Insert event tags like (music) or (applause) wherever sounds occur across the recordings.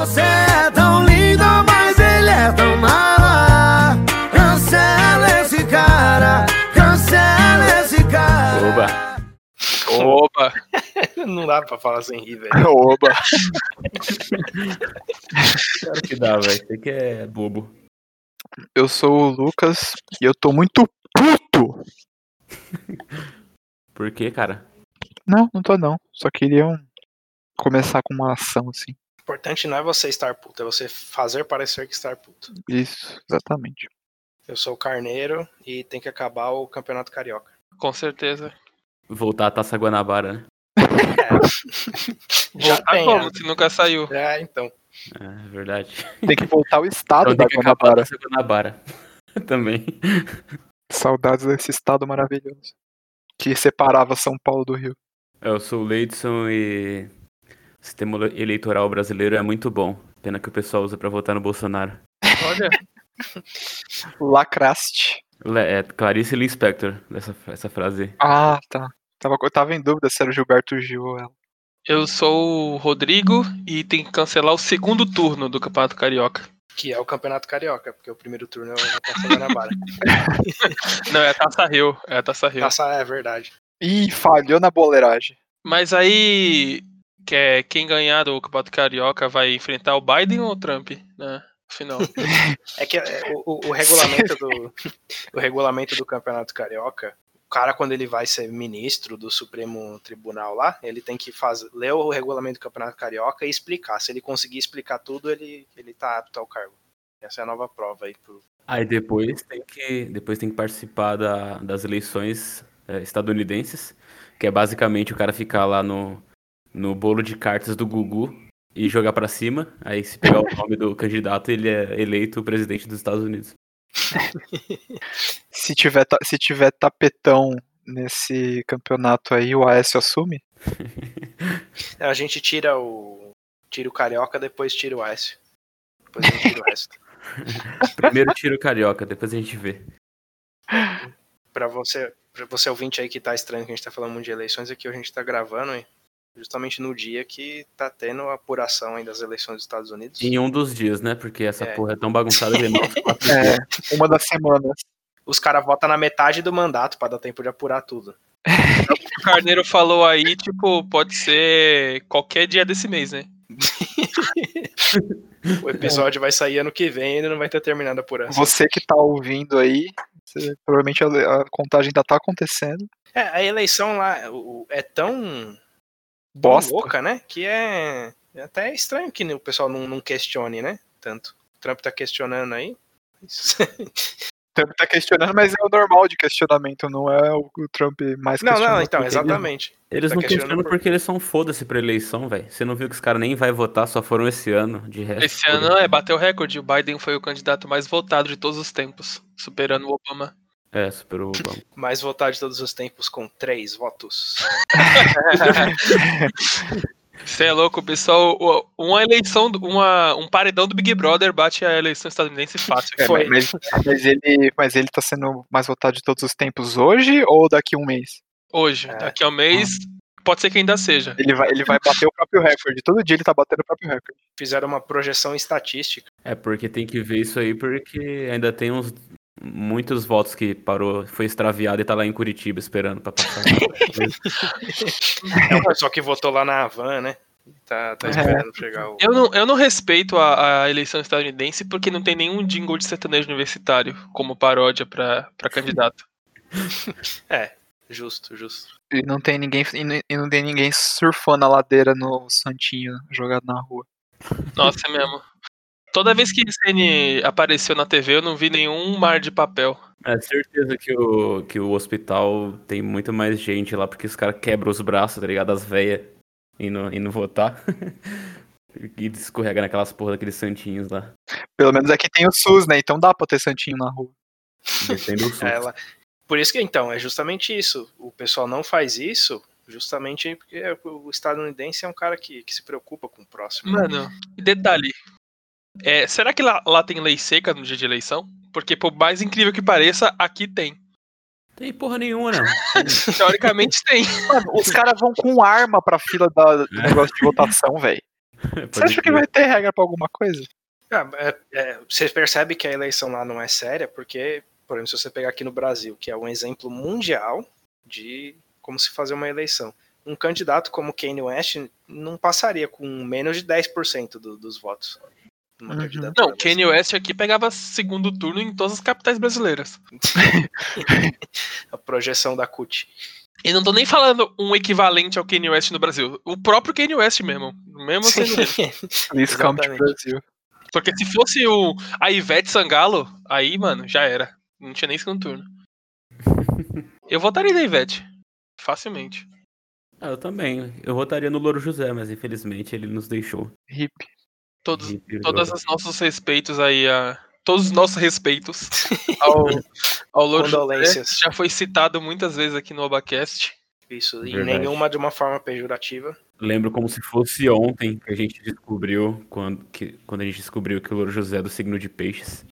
Você é tão lindo, mas ele é tão mala. Cancela esse cara, cancela esse cara. Oba. Opa! (laughs) Não dá pra falar sem rir, velho. (laughs) Oba. Claro que dá, velho. Você que é bobo. Eu sou o Lucas e eu tô muito puto. (laughs) Por quê, cara? Não, não tô não. Só queria um- começar com uma ação assim. O importante não é você estar puto, é você fazer parecer que estar puto. Isso, exatamente. Eu sou o Carneiro e tem que acabar o Campeonato Carioca. Com certeza. Voltar a Taça Guanabara, né? (laughs) Já Voltar tem, como? né? Se nunca saiu. É, então. É verdade. Tem que voltar o estado Então da Guanabara. Taça Guanabara. (laughs) Também. Saudades desse estado maravilhoso. Que separava São Paulo do Rio. Eu sou o Leidson e o sistema eleitoral brasileiro é muito bom. Pena que o pessoal usa pra votar no Bolsonaro. Olha, (laughs) Lacraste. Le- É Clarice Lispector, essa, essa frase. Ah, tá. Tava, eu tava em dúvida se era o Gilberto Gil ou ela. eu sou o Rodrigo e tem que cancelar o segundo turno do Campeonato Carioca. Que é o Campeonato Carioca, porque o primeiro turno é o Taça Guanabara. (laughs) Não, é a Taça Rio. É a Taça Rio. Taça é verdade. Ih, falhou na boleiragem. Mas aí, que é, quem ganhar do Campeonato Carioca vai enfrentar o Biden ou o Trump, né? Afinal. É que é, o, o- o regulamento do o regulamento do Campeonato Carioca, o cara quando ele vai ser ministro do Supremo Tribunal lá, ele tem que fazer ler o regulamento do Campeonato Carioca e explicar. Se ele conseguir explicar tudo, ele ele tá apto ao cargo. Essa é a nova prova aí pro Aí depois tem que, depois tem que participar da- das eleições é, estadunidenses, que é basicamente o cara ficar lá no, no bolo de cartas do Gugu e jogar pra cima. Aí se pegar o (laughs) nome do candidato, ele é eleito presidente dos Estados Unidos. Se tiver, se tiver tapetão nesse campeonato aí, o Aécio assume? (laughs) A gente tira o tira o carioca, depois tira o Aécio. Depois a gente tira o resto. (laughs) Primeiro tiro carioca, depois a gente vê. Pra você, pra você ouvinte aí que tá estranho que a gente tá falando muito de eleições, aqui a gente tá gravando hein, justamente no dia que tá tendo a apuração aí das eleições dos Estados Unidos. Em um dos dias, né? Porque essa É. porra é tão bagunçada (laughs) que É, dias. uma das semanas. Os caras votam na metade do mandato pra dar tempo de apurar tudo. o Carneiro falou aí, tipo, pode ser qualquer dia desse mês, né? (laughs) O episódio vai sair ano que vem e ainda não vai ter terminado a apuração. Você que tá ouvindo aí, você- provavelmente a, a contagem ainda tá acontecendo. É, a eleição lá o- é tão Bosta. louca, né? Que é, é até estranho que o pessoal não, não questione, né? Tanto. O Trump tá questionando aí. O (laughs) Trump tá questionando, mas é o normal de questionamento, não é o, o Trump mais Não, questionado. não, então, exatamente. Eles Tá não questionando questionam por- porque eles são foda-se pra eleição, velho. Você não viu que os caras nem vai votar, só foram esse ano, de resto. Esse ano é bateu o recorde. O Biden foi o candidato mais votado de todos os tempos, superando o Obama. É, superou o Obama. (laughs) Mais votado de todos os tempos com três votos. (laughs) Você é louco, pessoal. Uma eleição, uma, um paredão do Big Brother bate a eleição estadunidense fácil. É, Foi. mas, mas ele, mas ele tá sendo mais votado de todos os tempos hoje ou daqui a um mês? Hoje, É. daqui a um mês, pode ser que ainda seja. Ele vai, ele vai bater o próprio recorde. Todo dia ele tá batendo o próprio recorde. Fizeram uma projeção estatística. É porque tem que ver isso aí, porque ainda tem uns muitos votos que parou, foi extraviado e tá lá em Curitiba esperando pra passar. É o pessoal que votou lá na Havan, né? Tá, tá esperando chegar o. Eu não, eu não respeito a, a eleição estadunidense porque não tem nenhum jingle de sertanejo universitário como paródia pra, pra candidato. (laughs) É, justo, justo. E não tem ninguém, e não- e não tem ninguém surfando a ladeira no Santinho jogado na rua. Nossa, é mesmo. Toda vez que Cn apareceu na TV, eu não vi nenhum mar de papel. É certeza que o, que o hospital tem muito mais gente lá, porque os caras quebram os braços, tá ligado? As velhas indo, indo votar. (laughs) e escorrega naquelas porra daqueles santinhos lá. Pelo menos aqui tem o SUS, né? Então dá pra ter Santinho na rua. Descendo o sul. (laughs) É, Ela... Por isso que, então, é justamente isso. O pessoal não faz isso justamente porque o estadunidense é um cara que, que se preocupa com o próximo. Mano, e detalhe. É, será que lá, lá tem lei seca no dia de eleição? Porque, por mais incrível que pareça, aqui tem. Tem porra nenhuma, não. (laughs) Teoricamente tem. Mano, os caras vão com arma pra fila da- do É. negócio de votação, velho. (laughs) Você acha que vai ter regra pra alguma coisa? Ah, é- é, você percebe que a eleição lá não é séria, porque, por exemplo, se você pegar aqui no Brasil, que é um exemplo mundial de como se fazer uma eleição, um candidato como Kanye West não passaria com menos de 10% do, dos votos. Numa Uhum. Não, Kanye West aqui pegava segundo turno em todas as capitais brasileiras. (laughs) A projeção da CUT. E não tô nem falando um equivalente ao Kanye West no Brasil. O próprio Kanye West mesmo. Mesmo sendo ele. Please come to. Brasil. Porque se fosse o, a Ivete Sangalo, aí, mano, já era. Não tinha nem segundo turno. (laughs) Eu votaria na Ivete. Facilmente. Ah, eu também. Eu votaria no Louro José, mas infelizmente ele nos deixou. Hip. Todos, E todos os nossos respeitos aí a. Todos os nossos respeitos ao, (laughs) ao Louro José. Condolências. Já foi citado muitas vezes aqui no Obacast. Isso, e Verdade. nenhuma de uma forma pejorativa. Lembro como se fosse ontem que a gente descobriu, quando, que, quando a gente descobriu que o Louro José é do signo de peixes.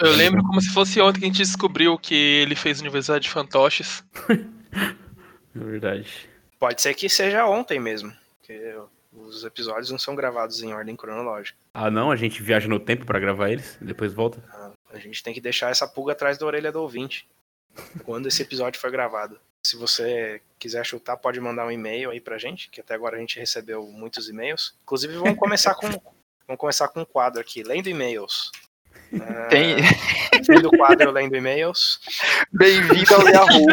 Eu lembro como se fosse ontem que a gente descobriu que ele fez Universidade de Fantoches. (laughs) É verdade. Pode ser que seja ontem mesmo, porque os episódios não são gravados em ordem cronológica. Ah não, a gente viaja no tempo pra gravar eles, depois volta. A gente tem que deixar essa pulga atrás da orelha do ouvinte. Quando esse episódio foi gravado. Se você quiser chutar, pode mandar um e-mail aí pra gente, que até agora a gente recebeu muitos e-mails. Inclusive, vamos começar com (laughs) vamos começar com um quadro aqui, lendo e-mails. Ah, Tem... Do quadro lendo e-mails. Bem-vindo ao Yahoo.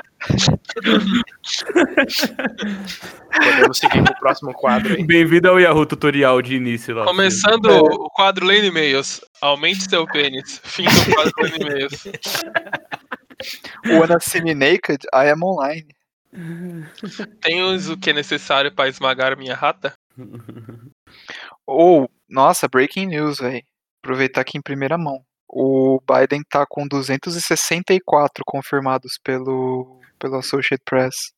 Podemos seguir pro próximo quadro aí. Bem-vindo ao Yahoo Tutorial de início lá. Começando o quadro Lendo E-mails. Aumente seu pênis. Fim do quadro Lendo E-mails. Wanna see me naked? I am online. Tens o que é necessário para esmagar minha rata? Ou, nossa, breaking news, velho. Aproveitar aqui em primeira mão. O Biden tá com 264 confirmados pelo, pelo Associated Press.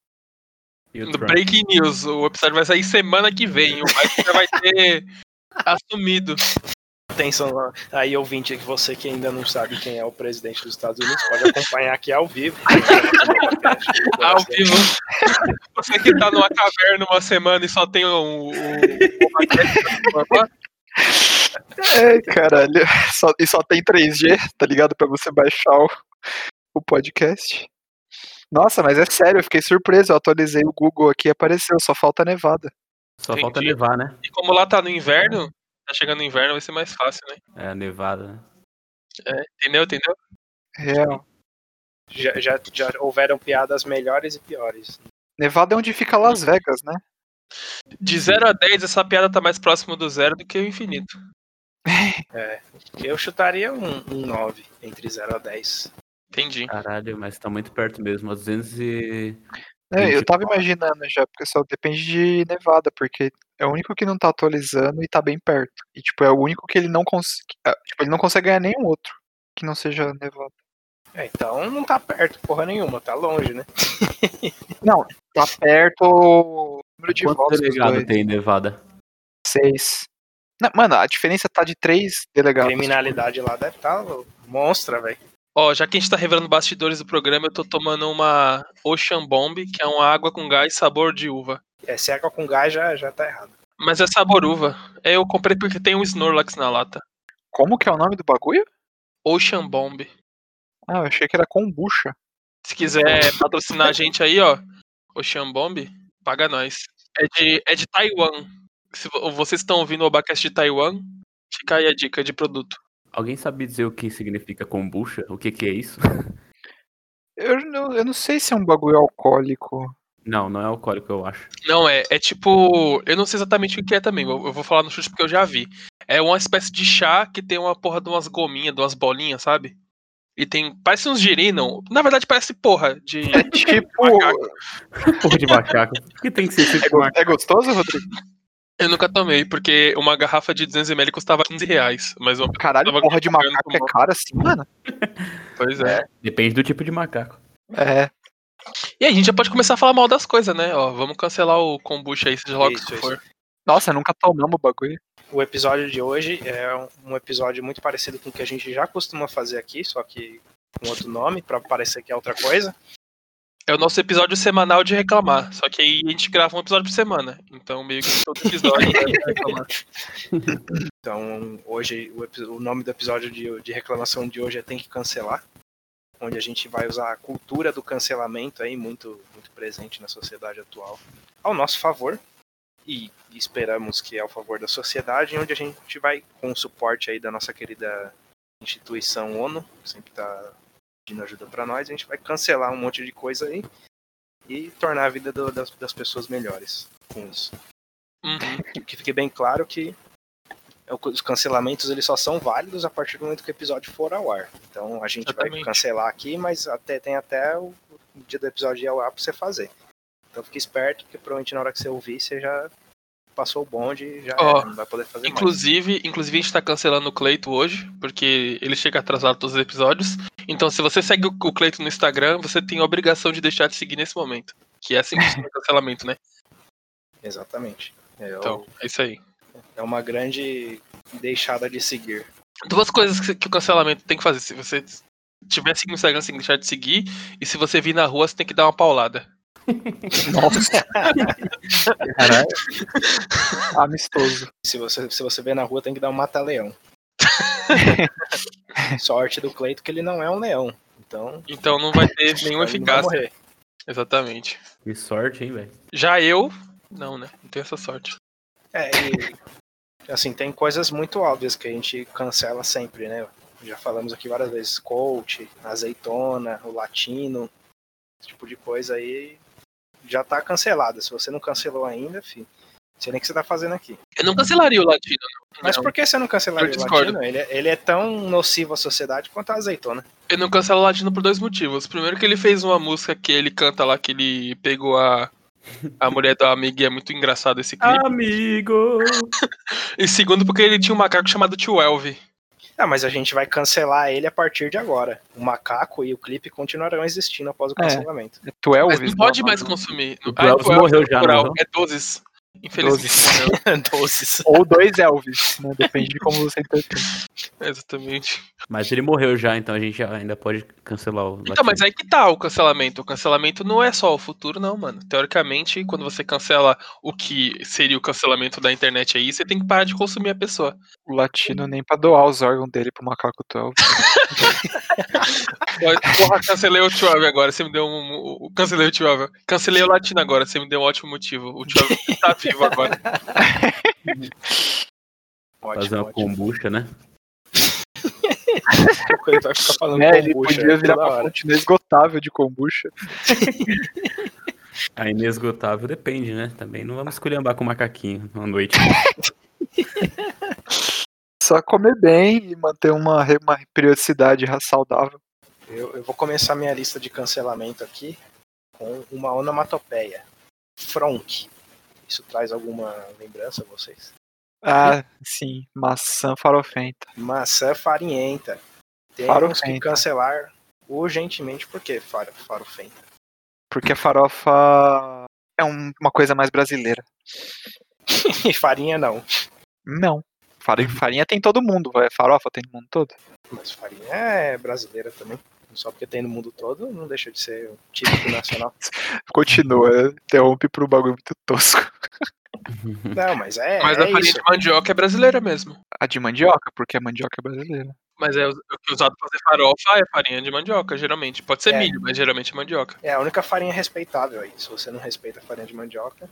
No? Breaking News. O episódio vai sair semana que vem. O Mike já vai ter (laughs) assumido. Atenção lá. aí, ouvinte, que você que ainda não sabe quem é o presidente dos Estados Unidos, pode acompanhar aqui ao vivo. (laughs) Ao vivo. Você que tá numa caverna uma semana e só tem o, o (laughs) (laughs) É, caralho. Só, e só tem 3G, tá ligado? Pra você baixar o, o podcast. Nossa, mas é sério, eu fiquei surpreso. Eu atualizei o Google aqui e apareceu, só falta nevada. Só Entendi. falta nevar, né? E como lá tá no inverno, tá chegando no inverno, vai ser mais fácil, né? É, nevada. né? Entendeu? Entendeu? Real. Já, já, já houveram piadas melhores e piores. Nevada é onde fica Las Vegas, né? De 0 a 10, essa piada tá mais próximo do zero do que o infinito. (laughs) Eu chutaria um, um 9 entre 0 a 10. Entendi. Caralho, mas tá muito perto mesmo. A 200 e... É, eu tava 24. imaginando já, porque só depende de Nevada, porque é o único que não tá atualizando e tá bem perto. E tipo, é o único que ele não consegue. Tipo, ele não consegue ganhar nenhum outro que não seja Nevada. É, então não tá perto porra nenhuma, tá longe, né? (laughs) Não, tá perto número de Quantos votos dois. tem em Nevada? Seis. Não, mano, a diferença tá de três A delegados. criminalidade lá deve estar tá monstra, velho. Ó, já que a gente tá revelando bastidores do programa, eu tô tomando uma Ocean Bomb, que é uma água com gás sabor de uva. É, se é água com gás já, já tá errado. Mas é sabor uva. É, eu comprei porque tem um Snorlax na lata. Como que é o nome do bagulho? Ocean Bomb. Ah, eu achei que era kombucha. Se quiser patrocinar a gente aí, ó, Ocean Bomb, paga nós. É de, é de Taiwan. Se vo- vocês estão ouvindo o Abacast de Taiwan, fica aí a dica de produto. Alguém sabe dizer o que significa kombucha? O que que é isso? (laughs) Eu não, eu não sei se é um bagulho alcoólico. Não, não é alcoólico, eu acho. Não, é, é tipo. Eu não sei exatamente o que é também, eu, eu vou falar no chute porque eu já vi. É uma espécie de chá que tem uma porra de umas gominhas, de umas bolinhas, sabe? E tem. Parece uns girino. Na verdade, parece porra de. (laughs) É tipo. Macaco. Porra de macaco. (laughs) Que tem que ser É, sempre go- macaco? é gostoso, Rodrigo? Eu nunca tomei, porque uma garrafa de 200ml custava 15 reais. Mas eu- Caralho, Tava porra de macaco é com- cara assim, mano. (laughs) Pois é. Depende do tipo de macaco. É. E aí, a gente já pode começar a falar mal das coisas, né? Ó, vamos cancelar o kombucha aí, seja logo Isso, que isso. for. Nossa, nunca tomamos o bagulho. O episódio de hoje é um- episódio muito parecido com o que a gente já costuma fazer aqui, só que com outro nome, pra parecer que é outra coisa. É o nosso episódio semanal de reclamar. Só que aí a gente grava um episódio por semana. Então, meio que todo episódio é reclamar. (laughs) Então, hoje, o, o nome do episódio de, de reclamação de hoje é Tem que Cancelar, onde a gente vai usar a cultura do cancelamento aí, muito, muito presente na sociedade atual, ao nosso favor. E esperamos que é ao favor da sociedade, onde a gente vai, com o suporte aí da nossa querida instituição ONU, que sempre está pedindo ajuda para nós, a gente vai cancelar um monte de coisa aí e tornar a vida do- das, das pessoas melhores com isso Uhum. que fique bem claro que é os cancelamentos eles só são válidos a partir do momento que o episódio for ao ar. Então a gente vai Exatamente. cancelar aqui, mas até tem até o o dia do episódio ir ao ar pra você fazer. Então fique esperto, porque provavelmente na hora que você ouvir, você já passou o bonde e já era, não vai poder fazer mais. Inclusive, inclusive, a gente tá cancelando o Cleito hoje, porque ele chega atrasado todos os episódios. Então, se você segue o Cleito no Instagram, você tem a obrigação de deixar de seguir nesse momento. Que é assim que o (laughs) cancelamento, né? Exatamente. É, Então, é isso aí. é uma grande deixada de seguir. Duas coisas que, que o cancelamento tem que fazer. Se você tiver seguindo o Instagram, você tem que deixar de seguir. E se você vir na rua, você tem que dar uma paulada. Nossa. Caralho. Amistoso. Se você, se você vê na rua, tem que dar um mata-leão. (laughs) Sorte do Cleito que ele não é um leão. Então, Então não vai ter (laughs) nenhuma eficácia. Exatamente. Que sorte, hein, velho? Já eu, não, né? Não tenho essa sorte. É, e assim, tem coisas muito óbvias que a gente cancela sempre, né? Já falamos aqui várias vezes, coach, azeitona, o latino, esse tipo de coisa aí já tá cancelada. Se você não cancelou ainda, filho, não sei nem o que você tá fazendo aqui. Eu não cancelaria o latino, não. Mas por que você não cancelaria Eu o latino? Ele, é- ele é tão nocivo à sociedade quanto a azeitona. Eu não cancelo o latino por dois motivos. Primeiro que ele fez uma música que ele canta lá, que ele pegou a, a mulher do amigo e é muito engraçado esse clipe. Amigo! (laughs) E segundo porque ele tinha um macaco chamado Tio Elvi. Ah, mas a gente vai cancelar ele a partir de agora. O macaco e o clipe continuarão existindo após o É. cancelamento. Tu é o Mas não pode mais consumir. O Ah, Elvis morreu é já, não? É dozes. Infelizmente morreu. (laughs) Doces. Ou dois Elvis, né? Depende de como você interpreta. (laughs) Exatamente. Mas ele morreu já, então a gente ainda pode cancelar o Então, mas aí que tá o cancelamento. O cancelamento não é só o futuro, não, mano. Teoricamente, quando você cancela o que seria o cancelamento da internet aí, você tem que parar de consumir a pessoa. O latino nem pra doar os órgãos dele pro macaco tu Elvis. (laughs) Porra, cancelei o Elvi agora, você me deu um. Cancelei o Elvi. Cancelei o latino agora, você me deu um ótimo motivo. O Elvi tá vivo agora. (laughs) Fazer Ótimo, uma ótimo. kombucha, né? (laughs) Ele vai ficar falando É, ele kombucha podia virar toda uma hora. fonte inesgotável de kombucha. A inesgotável depende, né? Também não vamos esculhambar com o macaquinho uma noite. Só comer bem e manter uma, uma periodicidade saudável. Eu, eu vou começar minha lista de cancelamento aqui com uma onomatopeia. Fronk. Isso traz alguma lembrança a vocês? Ah, sim, maçã farofenta. Maçã farinhenta. Temos que Farofenta. cancelar urgentemente. Por que far, farofenta? Porque a farofa é um- uma coisa mais brasileira. (laughs) E farinha não. Não. Farinha, farinha tem todo mundo. Farofa tem no mundo todo. Mas farinha é brasileira também. Só porque tem no mundo todo, não deixa de ser um típico nacional. (laughs) Continua, interrompe pro bagulho muito tosco. (laughs) Não, mas é, Mas é a farinha isso. de mandioca é brasileira mesmo. A de mandioca, porque a mandioca é brasileira. Mas é o que é usado pra fazer farofa é farinha de mandioca, geralmente. Pode ser É. milho, mas geralmente é mandioca. É a única farinha respeitável aí. Se você não respeita a farinha de mandioca.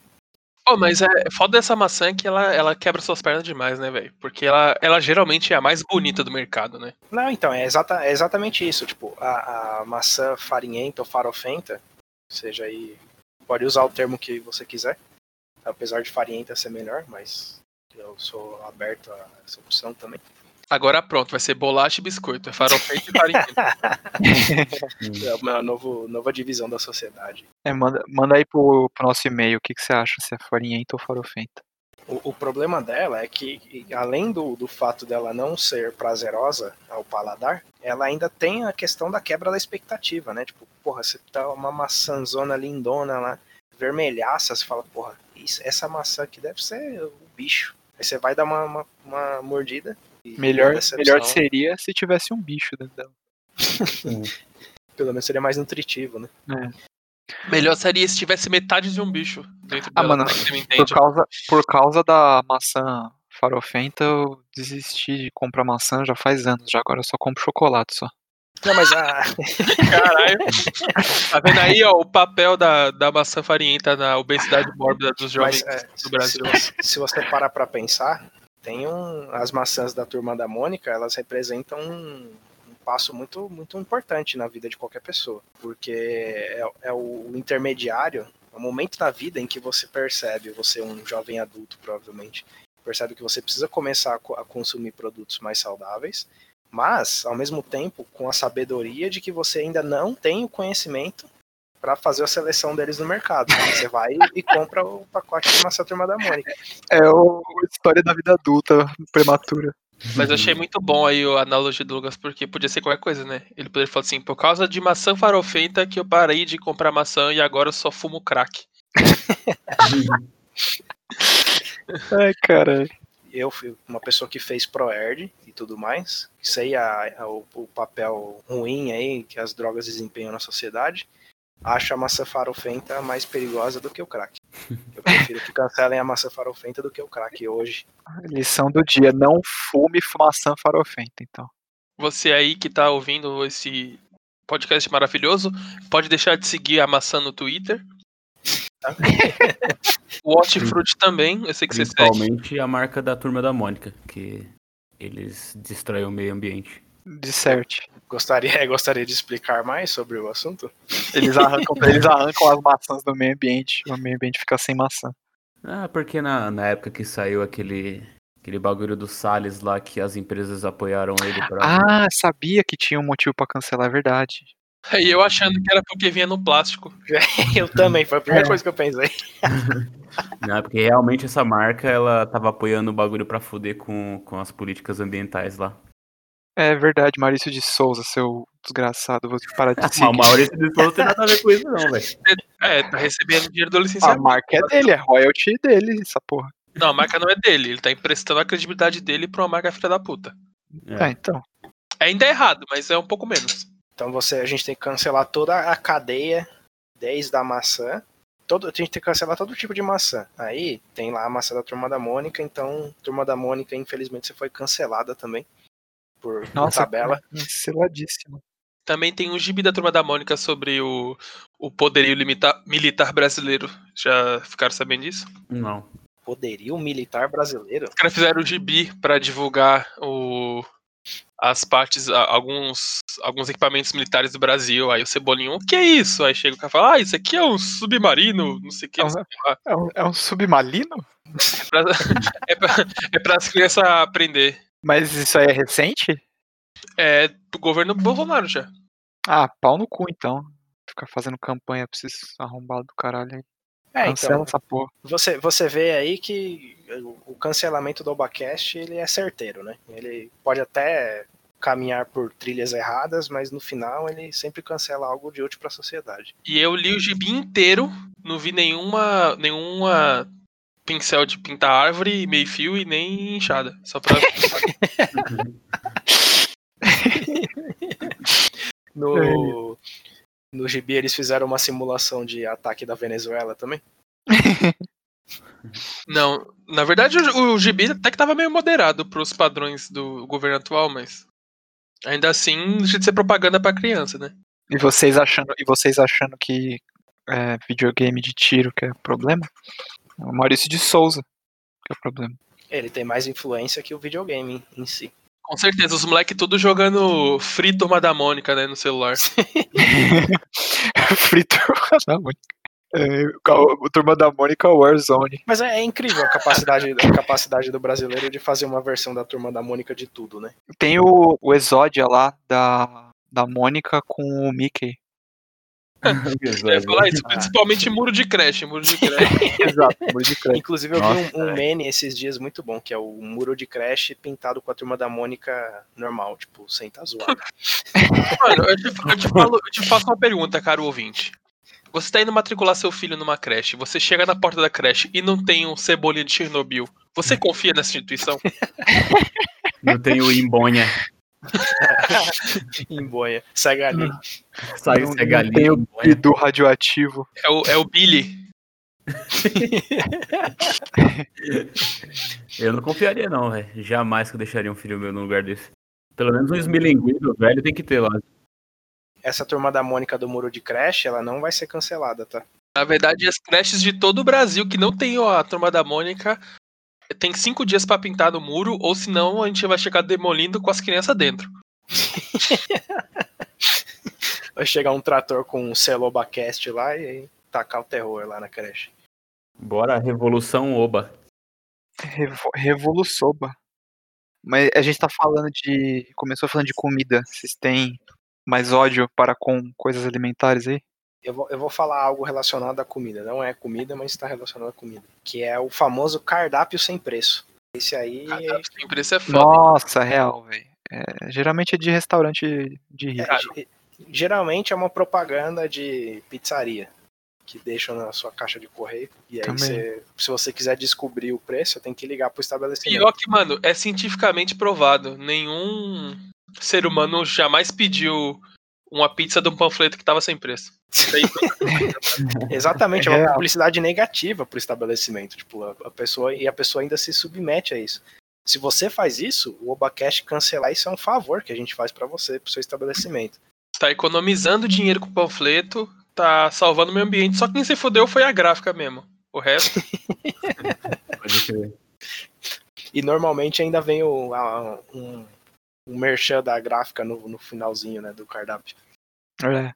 Oh, mas é foda dessa maçã que ela, ela quebra suas pernas demais, né, velho? Porque ela, ela geralmente é a mais bonita do mercado, né? Não, então, é, exata, é exatamente isso. Tipo, a, a maçã farinhenta ou farofenta, seja aí. Pode usar o termo que você quiser. Apesar de farinhenta ser melhor, mas eu sou aberto a essa opção também. Agora pronto, vai ser bolacha e biscoito. É farofeito e farinha. (laughs) É uma novo, nova divisão da sociedade. É, manda, manda aí pro, pro nosso e-mail o que, que você acha, se é farinhenta ou farofenta. O, o problema dela é que, além do, do fato dela não ser prazerosa ao paladar, ela ainda tem a questão da quebra da expectativa, né? Tipo, porra, você tá uma maçãzona lindona lá, vermelhaça, você fala, porra, isso, essa maçã aqui deve ser o bicho. Aí você vai dar uma, uma, uma mordida. Melhor, melhor seria se tivesse um bicho dentro dela. (laughs) Pelo menos seria mais nutritivo, né? Melhor seria se tivesse metade de um bicho dentro Ah, dela. mano, né, que você me Por entende? causa, por causa da maçã farofenta, eu desisti de comprar maçã já faz anos. Já agora eu só compro chocolate só. Não, mas a, (laughs) Caralho. Tá vendo aí, ó, o papel da, da maçã farinhenta na obesidade mórbida dos jovens mas, é, do Brasil. Se você, se você parar pra pensar, tem um, as maçãs da turma da Mônica, elas representam um, um passo muito, muito importante na vida de qualquer pessoa, porque é, é o intermediário, é o momento da vida em que você percebe, você é um jovem adulto provavelmente, percebe que você precisa começar a, co- a consumir produtos mais saudáveis, mas ao mesmo tempo com a sabedoria de que você ainda não tem o conhecimento para fazer a seleção deles no mercado. Você vai e compra o pacote de maçã turma da Mônica. É o, a história da vida adulta prematura. Mas eu achei muito bom aí a analogia do Lucas, porque podia ser qualquer coisa, né? Ele poderia falar assim, por causa de maçã farofenta que eu parei de comprar maçã e agora eu só fumo crack. (laughs) Ai, cara. Eu fui uma pessoa que fez ProErd e tudo mais. Sei a, a- o, o papel ruim aí que as drogas desempenham na sociedade. Acho a maçã farofenta mais perigosa do que o crack. Eu prefiro que cancelem a maçã farofenta do que o crack hoje. Lição do dia: não fume maçã farofenta, então. Você aí que tá ouvindo esse podcast maravilhoso, pode deixar de seguir a maçã no Twitter. (laughs) O Hortifruti também, eu sei que você segue. Principalmente a marca da turma da Mônica, que eles destroem o meio ambiente. De certo. Gostaria, (laughs) gostaria de explicar mais sobre o assunto? Eles arrancam, eles arrancam as maçãs do meio ambiente. O meio ambiente fica sem maçã. Ah, porque na, na época que saiu aquele, aquele bagulho do Salles lá, que as empresas apoiaram ele pra. Ah, sabia que tinha um motivo pra cancelar, é verdade. E eu achando que era porque vinha no plástico. (laughs) Eu também, foi a primeira É. coisa que eu pensei. (laughs) Não, é porque realmente essa marca, ela tava apoiando o bagulho pra fuder com, com as políticas ambientais lá. É verdade, Maurício de Souza, seu desgraçado. Vou parar de (laughs) seguir. o Maurício de Souza não tem nada a ver com isso não, velho. (laughs) É, tá recebendo dinheiro do A licenciamento. marca é dele, é royalty dele, essa porra. Não, a marca não é dele. Ele tá emprestando a credibilidade dele pra uma marca filha da puta. É. É, então. Ainda é errado, mas é um pouco menos. Então você, a gente tem que cancelar toda a cadeia, desde a maçã. Todo, a gente tem que cancelar todo tipo de maçã. Aí tem lá a maçã da Turma da Mônica, então Turma da Mônica, infelizmente, você foi cancelada também. Por, por Nossa, tabela. canceladíssimo. Também tem um gibi da Turma da Mônica sobre o, o poderio limita- militar brasileiro. Já ficaram sabendo disso? Não. Poderio militar brasileiro? Os caras fizeram o gibi pra divulgar o, as partes, alguns, alguns equipamentos militares do Brasil. Aí o Cebolinho, o que é isso? Aí chega o cara e fala, ah, isso aqui é um submarino, não sei o que. o que lá. É um, é um submarino? (laughs) É pra, é é para as crianças aprender. Mas isso aí é recente? É do governo Bolsonaro já. Ah, pau no cu então. Ficar fazendo campanha pra esses arrombados do caralho aí. É, Cancela então, essa porra. você, você vê aí que o- o cancelamento do Obacast, ele é certeiro, né? Ele pode até caminhar por trilhas erradas, mas no final ele sempre cancela algo de útil para a sociedade. E eu li o gibi inteiro, não vi nenhuma, nenhuma pincel de pintar árvore, meio fio e nem enxada. Só pra. (laughs) No, no gibi eles fizeram uma simulação de ataque da Venezuela também. (laughs) não, na verdade o, o gibi até que tava meio moderado pros padrões do governo atual, mas. Ainda assim, deixa de ser propaganda pra criança, né? E vocês achando, e vocês achando que é, videogame de tiro que é problema? É o Maurício de Souza que é o problema. Ele tem mais influência que o videogame em si. Com certeza, os moleques tudo jogando Free Turma da Mônica, né, no celular. (laughs) Frito da Mônica. É, o Turma da Mônica Warzone. Mas é, é incrível a capacidade, a capacidade do brasileiro de fazer uma versão da Turma da Mônica de tudo, né? Tem o, o Exódia lá da, da Mônica com o Mickey. (laughs) Eu ia falar isso, principalmente muro de creche, muro de creche. (laughs) Exato, muro de crédito. Inclusive eu Nossa, vi um, um é. meme esses dias muito bom, que é o muro de creche pintado com a Turma da Mônica normal, tipo, sem estar zoado. (laughs) Mano, eu te, eu te falo- eu te faço uma pergunta, caro ouvinte. Você tá indo matricular seu filho numa creche, você chega na porta da creche e não tem um cebolinha de Chernobyl. Você confia nessa instituição? Não tem o Imbonha. (laughs) em boia. Segue ali. Sai galinha. tem o bidu radioativo. É o, é o Billy. (laughs) Eu não confiaria, não, velho. Jamais que eu deixaria um filho meu no lugar desse. Pelo menos um esmilinguido velho tem que ter lá. Essa turma da Mônica do Muro de Crash, ela não vai ser cancelada, tá? Na verdade, as creches de todo o Brasil que não tem ó, a turma da Mônica tem cinco dias pra pintar no muro, ou senão a gente vai chegar demolindo com as crianças dentro. (laughs) Vai chegar um trator com um Celobacast lá e aí tacar o terror lá na creche. Bora, Revolução Oba. Revo Revoluçoba. Mas a gente tá falando de. Começou falando de comida. Vocês têm mais ódio para com coisas alimentares aí? Eu vou, eu vou falar algo relacionado à comida. Não é comida, mas está relacionado à comida. Que é o famoso cardápio sem preço. Esse aí. Cardápio sem preço é foda. Nossa, real, velho. É, geralmente é de restaurante de é, rico. ge- geralmente é uma propaganda de pizzaria. Que deixam na sua caixa de correio. E aí, você, se você quiser descobrir o preço, você tem que ligar pro estabelecimento. Pior que, mano, é cientificamente provado. Nenhum ser humano jamais pediu uma pizza de um panfleto que tava sem preço. (laughs) Exatamente, é uma Real. publicidade negativa pro estabelecimento. Tipo, a, a pessoa e a pessoa ainda se submete a isso. Se você faz isso, o Obacast cancelar isso é um favor que a gente faz pra você, pro seu estabelecimento. tá economizando dinheiro com o panfleto, tá salvando o meio ambiente. Só quem se fudeu foi a gráfica mesmo. O resto, (laughs) Pode crer. E normalmente ainda vem o, a- um, um merchan da gráfica no, no finalzinho, né, do cardápio. É.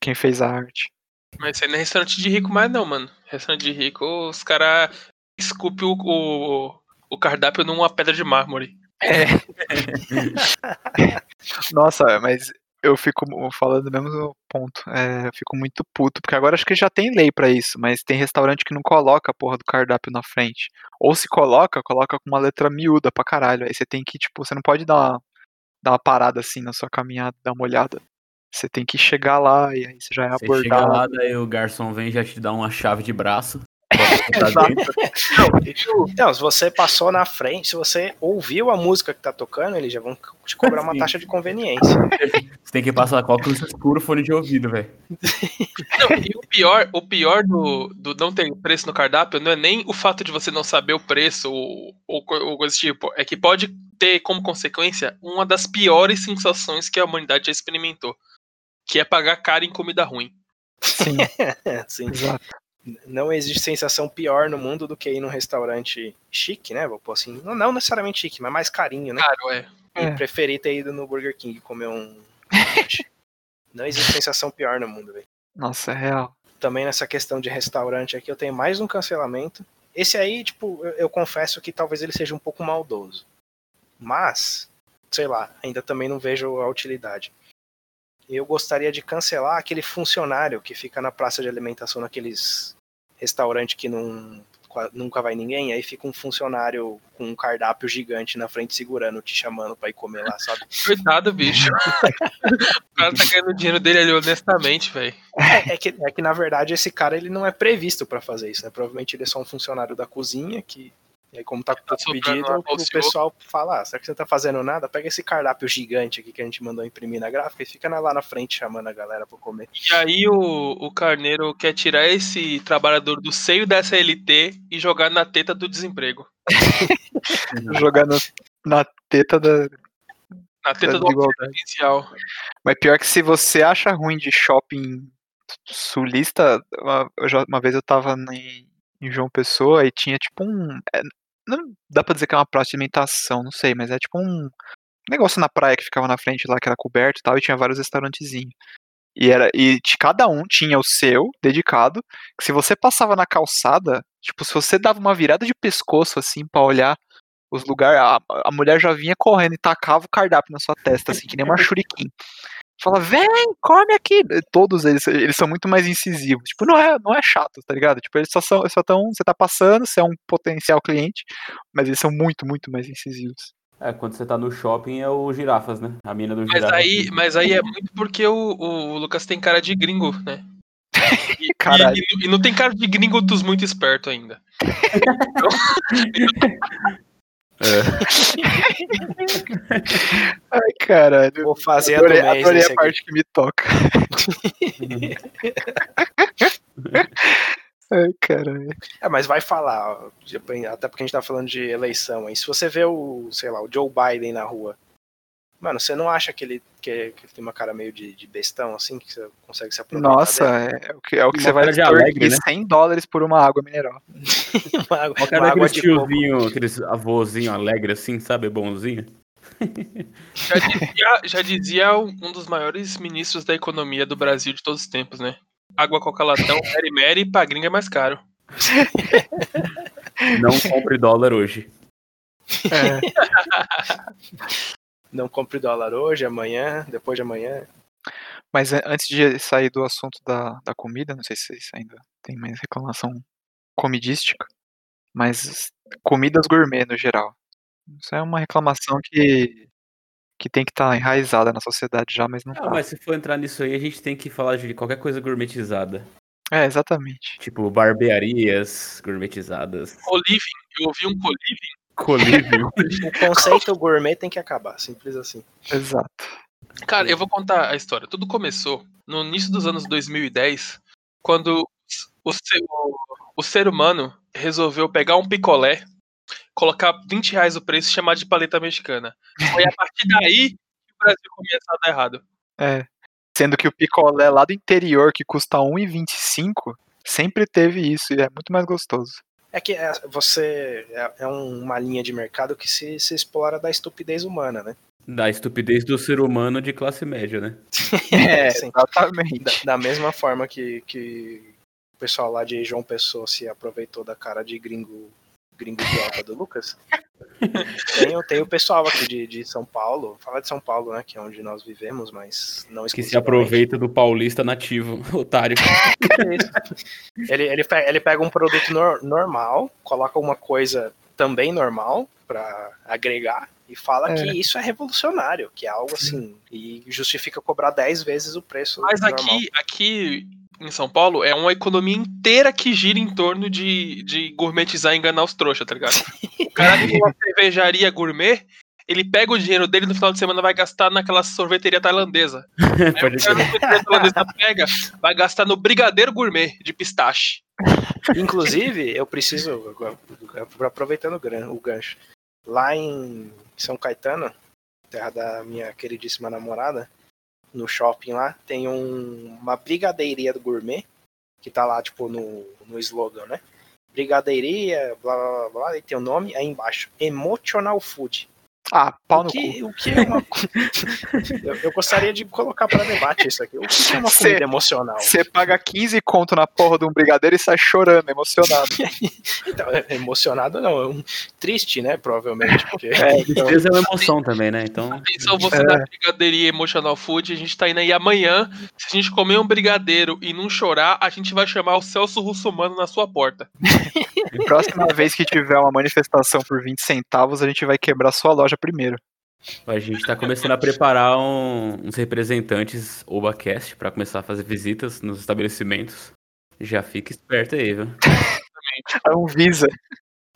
Quem fez a arte. mas isso aí não é restaurante de rico mais não, mano. Restaurante de rico, os caras esculpem o, o, o cardápio numa pedra de mármore. É. (laughs) Nossa, mas eu fico falando do mesmo ponto. É, eu fico muito puto, porque agora acho que já tem lei pra isso, mas tem restaurante que não coloca a porra do cardápio na frente. Ou se coloca, coloca com uma letra miúda pra caralho. Aí você tem que, tipo, você não pode dar uma, dar uma parada assim na sua caminhada, dar uma olhada. Você tem que chegar lá e aí você já é Você chega abordado. lá, daí o garçom vem e já te dá uma chave de braço. (laughs) Então, se você passou na frente, se você ouviu a música que tá tocando, eles já vão te cobrar uma Sim. taxa de conveniência. Você tem que passar com óculos escuro, fone de ouvido, velho. E o pior, o pior do, do não ter preço no cardápio não é nem o fato de você não saber o preço ou, ou, ou coisa do tipo. É que pode ter como consequência uma das piores sensações que a humanidade já experimentou. Que é pagar caro em comida ruim. Sim, (laughs) Sim. exato. Não existe sensação pior no mundo do que ir num restaurante chique, né? Vou pôr assim. Não, não necessariamente chique, mas mais carinho, né? Caro, é. E É. preferir ter ido no Burger King comer um. (laughs) não existe sensação pior no mundo, velho. Nossa, é real. também nessa questão de restaurante aqui, eu tenho mais um cancelamento. Esse aí, tipo, eu, eu confesso que talvez ele seja um pouco maldoso. Mas, sei lá, ainda também não vejo a utilidade. Eu gostaria de cancelar aquele funcionário que fica na praça de alimentação naqueles restaurantes que não, nunca vai ninguém, aí fica um funcionário com um cardápio gigante na frente segurando, te chamando pra ir comer lá, sabe? (laughs) Coitado, bicho. o cara tá ganhando dinheiro dele ali honestamente, velho. É, é que, é que, na verdade, esse cara ele não é previsto pra fazer isso, né? Provavelmente ele é só um funcionário da cozinha que. E aí, como tá com Tá pouco pedido, o, pessoal fala: ah, será que você tá fazendo nada? Pega esse cardápio gigante aqui que a gente mandou imprimir na gráfica e fica lá na frente chamando a galera pra comer. E aí o, o Carneiro quer tirar esse trabalhador do seio da SLT e jogar na teta do desemprego. (laughs) Jogar no- na teta da. Na teta Da do desigualdade. potencial. Mas pior que se você acha ruim de shopping sulista, uma, uma vez eu tava em, em João Pessoa e tinha tipo um. Não dá pra dizer que é uma praça de alimentação, não sei, mas é tipo um negócio na praia que ficava na frente lá, que era coberto e tal, e tinha vários restaurantezinhos. E, era, e de cada um tinha o seu, dedicado, que se você passava na calçada, tipo, se você dava uma virada de pescoço assim pra olhar os lugares, a, a mulher já vinha correndo e tacava o cardápio na sua testa, assim, que nem uma (laughs) shuriken. Fala, vem, come aqui. Todos eles, eles são muito mais incisivos. Tipo, não é, não é chato, tá ligado? Tipo, eles só são, só tão, você tá passando, você é um potencial cliente, mas eles são muito, muito mais incisivos. É, quando você tá no shopping é o girafas, né? A mina do Mas girafas. aí, mas aí é muito porque o, o Lucas tem cara de gringo, né? E, (laughs) e- e não tem cara de gringo dos muito esperto ainda. (laughs) (laughs) É. (laughs) Ai, Caralho. Vou fazer a Adorei, do mês. adorei a aqui. parte que me toca. (laughs) Ai, caralho. É, mas vai falar, até porque a gente tá falando de eleição aí. Se você vê o, sei lá, o Joe Biden na rua, mano, você não acha que ele, que, que ele tem uma cara meio de, de bestão, assim, que você consegue se aproveitar Nossa, dele? é, é o que, é o que Uma você vai de alegre, né? 100 dólares por uma água mineral. (laughs) uma água, Qual cara uma água de tiozinho, aqueles avôzinho alegre assim, sabe? Bonzinho. (laughs) Já dizia, já dizia um dos maiores ministros da economia do Brasil de todos os tempos, né? Água Coca Latão, (laughs) Mary Mary, pra gringa é mais caro. Não compre dólar hoje. É, Não compre dólar hoje, amanhã, depois de amanhã. mas é, antes de sair do assunto da, da comida, não sei se vocês ainda tem mais reclamação comidística, mas comidas gourmet no geral. Isso é uma reclamação que, que tem que estar enraizada na sociedade já, mas não Ah, tá. mas se for entrar nisso aí, a gente tem que falar de qualquer coisa gourmetizada. É, exatamente. Tipo, barbearias gourmetizadas. Coliving, eu ouvi um coliving. Colívio. (laughs) O conceito gourmet tem que acabar, simples assim. Exato. Cara, eu vou contar a história. Tudo começou no início dos anos 2010, quando o ser, o- o ser humano resolveu pegar um picolé, colocar 20 reais o preço e chamar de paleta mexicana. Foi a partir daí que o Brasil começou a dar errado. É. Sendo que o picolé lá do interior, que custa R$1,25, sempre teve isso e é muito mais gostoso. É que é, você é, é um- uma linha de mercado que se, se explora da estupidez humana, né? Da estupidez do ser humano de classe média, né? (laughs) É, (laughs) Sim. exatamente. Da, da mesma forma que, que o pessoal lá de João Pessoa se aproveitou da cara de gringo, gringo idiota do Lucas. Tem, o- tem o pessoal aqui de, de São Paulo, fala de São Paulo, né? Que é onde nós vivemos, mas não Que se aproveita do paulista nativo, (laughs) otário. Ele, ele, pe- ele pega um produto nor- normal, coloca uma coisa também normal pra agregar e fala É. que isso é revolucionário, que é algo assim, e justifica cobrar 10 vezes o preço Mas normal. aqui, aqui em São Paulo é uma economia inteira que gira em torno de, de gourmetizar e enganar os trouxas, tá ligado? O cara tem uma cervejaria gourmet, ele pega o dinheiro dele no final de semana vai gastar naquela sorveteria tailandesa. (laughs) Pode o cara crer. na sorveteria tailandesa pega, vai gastar no brigadeiro gourmet de pistache. Inclusive, eu preciso, aproveitando o gancho, lá em São Caetano, terra da minha queridíssima namorada, no shopping lá, tem um- uma brigadeiria do gourmet, que tá lá, tipo, no, no slogan, né? Brigadeiria, blá blá blá, blá e tem o nome aí embaixo, Emotional Food. Ah, pau O no cu. que, o que é uma. (laughs) eu, eu gostaria de colocar para debate isso aqui. O que que é uma Cê- comida emocional? Você paga 15 conto na porra de um brigadeiro e sai chorando, emocionado. (laughs) Então, é- emocionado não, é um triste, né? Provavelmente. Porque... (laughs) Tristeza é uma emoção também, né? Então, Atenção, você É. da brigadeiria Emotional Food, a gente tá indo aí amanhã. Se a gente comer um brigadeiro e não chorar, a gente vai chamar o Celso Russomano na sua porta. Próxima vez que tiver uma manifestação por 20 centavos, a gente vai quebrar sua loja primeiro. a gente tá começando a preparar um- uns representantes ObaCast pra começar a fazer visitas nos estabelecimentos. Já fica esperto aí, viu? (laughs) A Anvisa.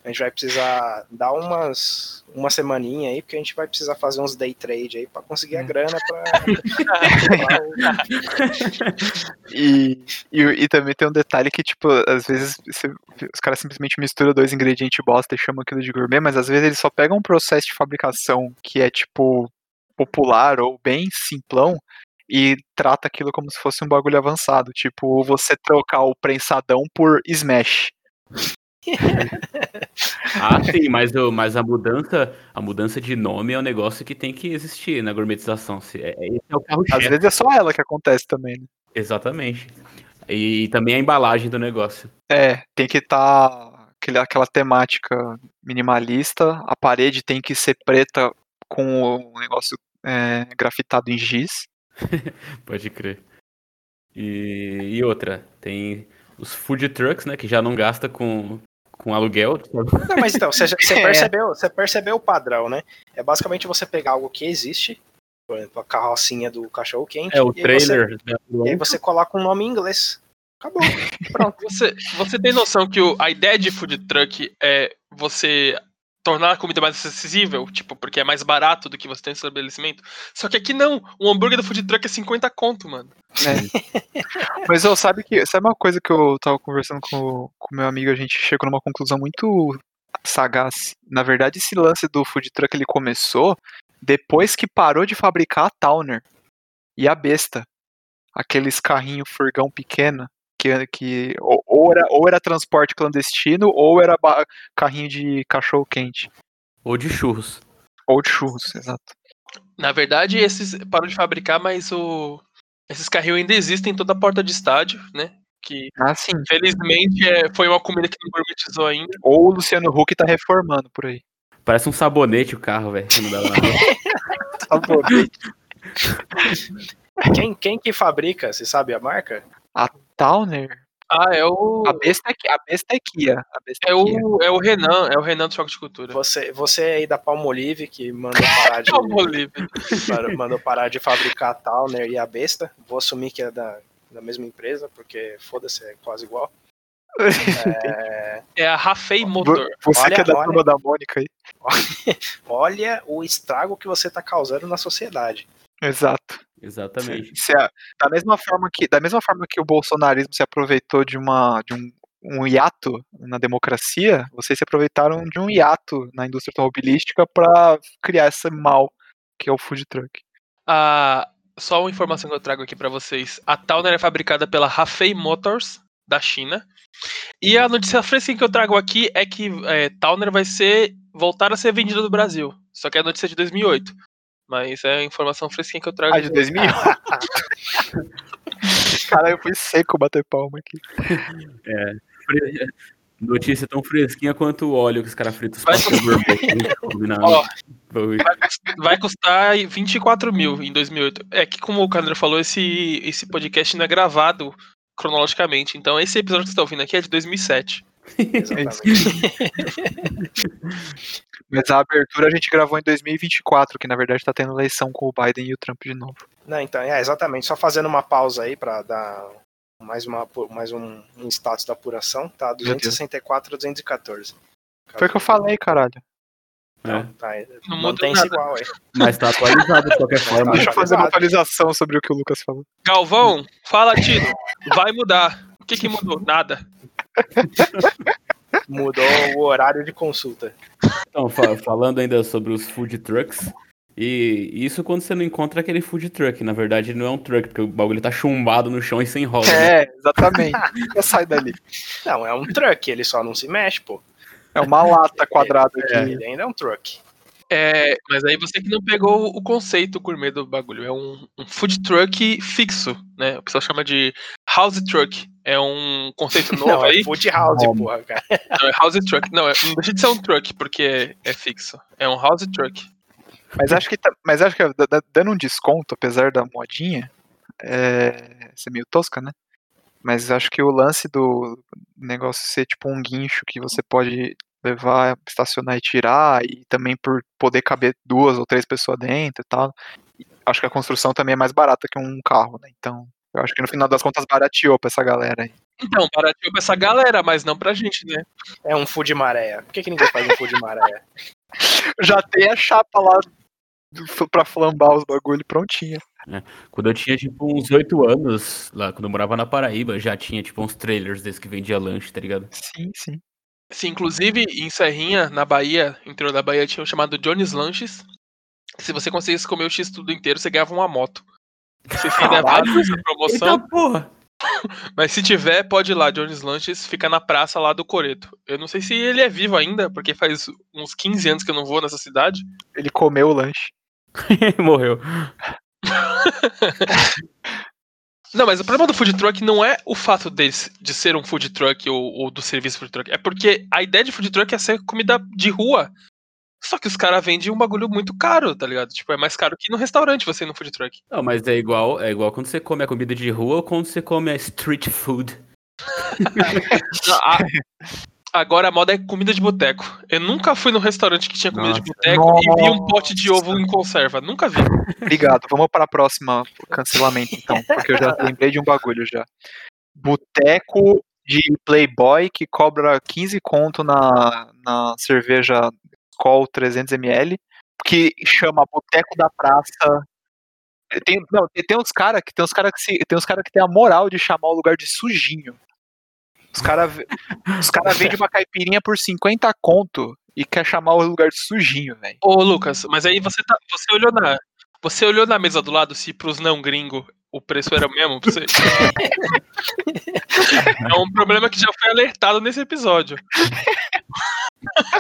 A gente vai precisar dar umas uma semaninha aí, porque a gente vai precisar fazer uns day trade aí pra conseguir a grana pra. (laughs) E, e, e também tem um detalhe que, tipo, às vezes você- os caras simplesmente misturam dois ingredientes bosta e chamam aquilo de gourmet, mas às vezes eles só pegam um processo de fabricação que é, tipo, popular ou bem simplão e trata aquilo como se fosse um bagulho avançado. Tipo, você trocar o prensadão por smash. (laughs) Ah, sim, mas, o- mas a mudança, a mudança de nome é um negócio que tem que existir na gourmetização. Se- É, é- é o Às carro-chefe. vezes é só ela que acontece também, né? Exatamente. E também a embalagem do negócio. É, tem que estar aquela temática minimalista, a parede tem que ser preta com o negócio é, grafitado em giz. (laughs) Pode crer. E, e outra, tem os food trucks, né? Que já não gasta com, com aluguel. Não, mas então, você, (laughs) É. percebeu, você percebeu o padrão, né? É basicamente você pegar algo que existe, por exemplo, a carrocinha do cachorro quente, É o e, aí você, trailer. né, e aí você coloca um nome em inglês. Acabou. (laughs) Pronto. Você, você tem noção que o- a ideia de food truck é você tornar a comida mais acessível, tipo, porque é mais barato do que você tem no estabelecimento. Só que aqui não, um hambúrguer do food truck é 50 conto, mano. (laughs) Mas eu sabe que sabe uma coisa que eu tava conversando com o meu amigo, a gente chegou numa conclusão muito sagaz. Na verdade, esse lance do food truck ele começou depois que parou de fabricar a Towner e a Besta. Aqueles carrinho furgão pequeno que, que ou, ou era, ou era transporte clandestino ou era carrinho de cachorro quente. Ou de churros. Ou de churros, exato. Na verdade, esses parou de fabricar, mas o esses carrinhos ainda existem em toda a porta de estádio, né? Que Ah, sim. felizmente é, foi uma comida que não gourmetizou ainda. Ou o Luciano Huck tá reformando por aí. Parece um sabonete o carro, velho. lá. (laughs) Quem, quem que fabrica? Você sabe a marca? Towner? Ah, é o A besta é, a besta é Kia. A besta é Kia. o é o Renan, é o Renan do Choque de Cultura. Você, você aí da Palmolive que mandou parar de, (laughs) Palmolive. mandou parar de fabricar a Towner e a Besta. Vou assumir que é da, da mesma empresa, porque foda-se, é quase igual. É, É a Rafei Motor. Você Olha, que é da olha. turma da Mônica aí. (laughs) olha o estrago que você tá causando na sociedade. Exato. Exatamente. Se a- da mesma forma que da mesma forma que o bolsonarismo se aproveitou de uma de um, um hiato na democracia, vocês se aproveitaram de um hiato na indústria automobilística para criar esse mal que é o food truck. Ah, só uma informação que eu trago aqui pra vocês. A Towner é fabricada pela Rafei Motors da China. E a notícia fresquinha que eu trago aqui é que é, Towner vai ser voltar a ser vendida no Brasil. Só que é a notícia de 2008. Mas é a informação fresquinha que eu trago. Ah, de 2000. (laughs) Cara, eu fui seco bater palma aqui. Fre- Notícia tão fresquinha quanto o óleo que os caras fritam Vai- Bagulho. (laughs) vai custar 24 mil em 2008. É que, como o Candro falou, esse, esse podcast não é gravado cronologicamente. Então, esse episódio que você está ouvindo aqui é de 2007. Mas a abertura a gente gravou em 2024, que na verdade tá tendo eleição com o Biden e o Trump de novo. Não, então, é exatamente. Só fazendo uma pausa aí pra dar mais, uma, mais um, um status da apuração. Tá, 264 214. Foi o que eu falei, caralho. É. Tá, Não muda mantém-se nada. igual aí. Mas tá atualizado de qualquer forma. Deixa eu fazer uma atualização sobre o que o Lucas falou. Galvão, fala, Tino. Vai mudar. O que, que mudou? Nada. (laughs) Mudou o horário de consulta. Então, fa- falando ainda sobre os food trucks. E isso quando você não encontra aquele food truck. Na verdade, não é um truck, porque o bagulho tá chumbado no chão e sem roda. né? É, exatamente. Nunca sai dali. Não, é um truck, ele só não se mexe, pô. É uma lata quadrada aqui. Ele ainda é um truck. É, mas aí você que não pegou o conceito gourmet do bagulho. É um, um food truck fixo, né? O pessoal chama de house truck. É um conceito (laughs) novo Não, aí. é food house, porra, cara. Não, é house truck. Não, é, não deixa de ser um truck, porque é, é fixo. É um house truck. Mas acho que, tá- mas acho que da- da- dando um desconto, apesar da modinha, é, ser meio tosca, né? Mas acho que o lance do negócio ser tipo um guincho que você pode levar, estacionar e tirar, e também por poder caber duas ou três pessoas dentro e tal. Acho que a construção também é mais barata que um carro, né? Então, eu acho que no final das contas barateou pra essa galera aí. Então, barateou pra essa galera, mas não pra gente, né? É um food maré. Por que, que ninguém faz um food maré? (laughs) Já tem a chapa lá do- pra flambar os bagulho prontinha. Quando eu tinha, tipo, uns 8 anos, lá, quando eu morava na Paraíba, já tinha, tipo, uns trailers desses que vendia lanche, tá ligado? Sim, sim. Sim, inclusive, em Serrinha, na Bahia, interior da Bahia, tinha um chamado Johnny's Lanches. Se você conseguisse comer o X tudo inteiro, você ganhava uma moto. Não sei se ainda é válida essa promoção, Eita porra! (laughs) mas se tiver, pode ir lá. Johnny's Lanches fica na praça lá do Coreto. Eu não sei se ele é vivo ainda, porque faz uns 15 anos que eu não vou nessa cidade. Ele comeu o lanche. (laughs) Morreu. (laughs) Não, mas o problema do food truck não é o fato deles, de ser um food truck ou, ou do serviço food truck. É porque a ideia de food truck é ser comida de rua. Só que os caras vendem um bagulho muito caro, tá ligado? Tipo, é mais caro que no restaurante você ir no food truck. Não, mas é igual, é igual quando você come a comida de rua ou quando você come a street food. (laughs) Não, a- Agora a moda é comida de boteco. Eu nunca fui num restaurante que tinha comida de Nossa. boteco e vi um pote de ovo em conserva. Nunca vi. Obrigado. Vamos para a próxima cancelamento, então. Porque eu já lembrei de um bagulho já. Boteco de Playboy que cobra 15 conto na, na cerveja Skol 300ml, que chama Boteco da Praça. Tem, não, tem, uns caras que tem uns cara que se, tem uns cara que tem a moral de chamar o lugar de sujinho. Os caras os cara (laughs) vendem uma caipirinha por 50 conto e quer chamar o lugar de sujinho, velho. Ô, Lucas, mas aí você, tá, você olhou na. Você olhou na mesa do lado se pros não gringos o preço era o mesmo pra você? (laughs) é um problema que já foi alertado nesse episódio.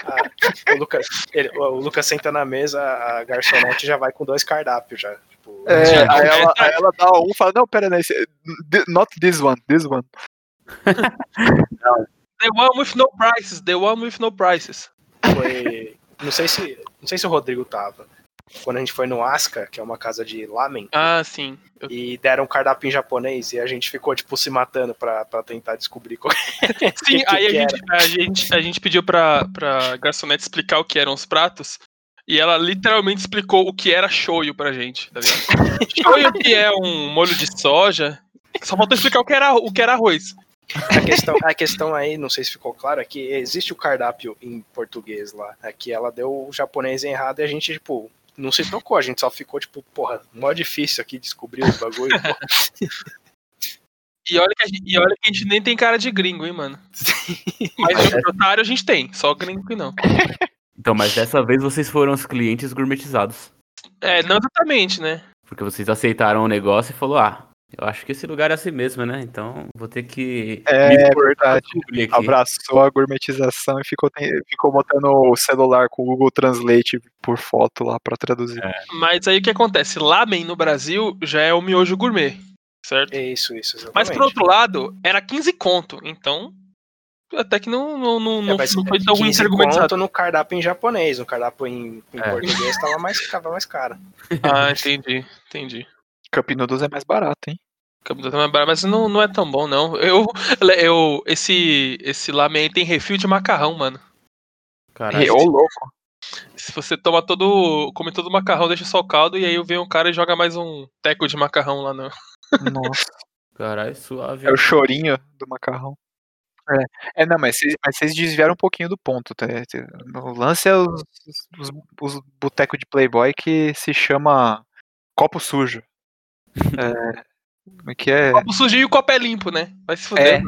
Ah, o, Lucas, ele- o Lucas senta na mesa, a garçonete já vai com dois cardápios já. Tipo, É, Já- aí, ela, aí ela dá um e fala, não, pera, né, not this one, this one. (laughs) The one with no prices, the one with no prices. foi. Não sei se. Não sei se o Rodrigo tava. Quando a gente foi no Asca, que é uma casa de lamen, Ah, sim. Eu- e deram um cardápio em japonês e a gente ficou, tipo, se matando pra, pra tentar descobrir qual (laughs) Sim, (laughs) que aí a que gente, a, gente, a gente pediu pra, pra garçonete explicar o que eram os pratos. E ela literalmente explicou o que era shoyu pra gente, tá ligado? (laughs) shoyu que é um molho de soja. Só faltou explicar o que era, o que era arroz. A questão, a questão aí, não sei se ficou claro, é que existe o cardápio em português lá. É que ela deu o japonês errado e a gente, tipo, não se tocou. A gente só ficou, tipo, porra, mó difícil aqui descobrir os bagulhos. E olha, que a gente, e olha que a gente nem tem cara de gringo, hein, mano. Mas de otário a gente tem, só gringo que não. Então, mas dessa vez vocês foram os clientes gourmetizados. É, não exatamente, né? Porque vocês aceitaram o negócio e falou, ah, eu acho que esse lugar é assim mesmo, né? Então vou ter que É, verdade. Abraçou a gourmetização e ficou, tem- ficou botando o celular com o Google Translate por foto lá pra traduzir. Mas aí o que acontece? Lamen no Brasil já é o miojo gourmet, certo? Isso, isso, exatamente. Mas por outro lado, era 15 conto, então até que não, não, não, É, não, foi tão 15 argumentado. no cardápio em japonês, no cardápio em, em É. português tava mais, tava mais caro. (laughs) Ah, entendi, entendi. Cup Noodles é mais barato, hein? Capitão também é barato, Mas não, não é tão bom, não. Eu, eu, esse, esse lamen aí tem refil de macarrão, mano. Caralho. Ô, louco. Se você toma todo. come todo o macarrão, deixa só o caldo, e aí vem um cara e joga mais um teco de macarrão lá no. (laughs) Nossa. Caralho, suave. É o chorinho do macarrão. É, é não, mas vocês, mas vocês desviaram um pouquinho do ponto. Tá? O lance é os, os, os botecos de Playboy que se chama copo sujo. (laughs) É, como é que é? O sujinho e o copo é limpo, né? Vai se fuder.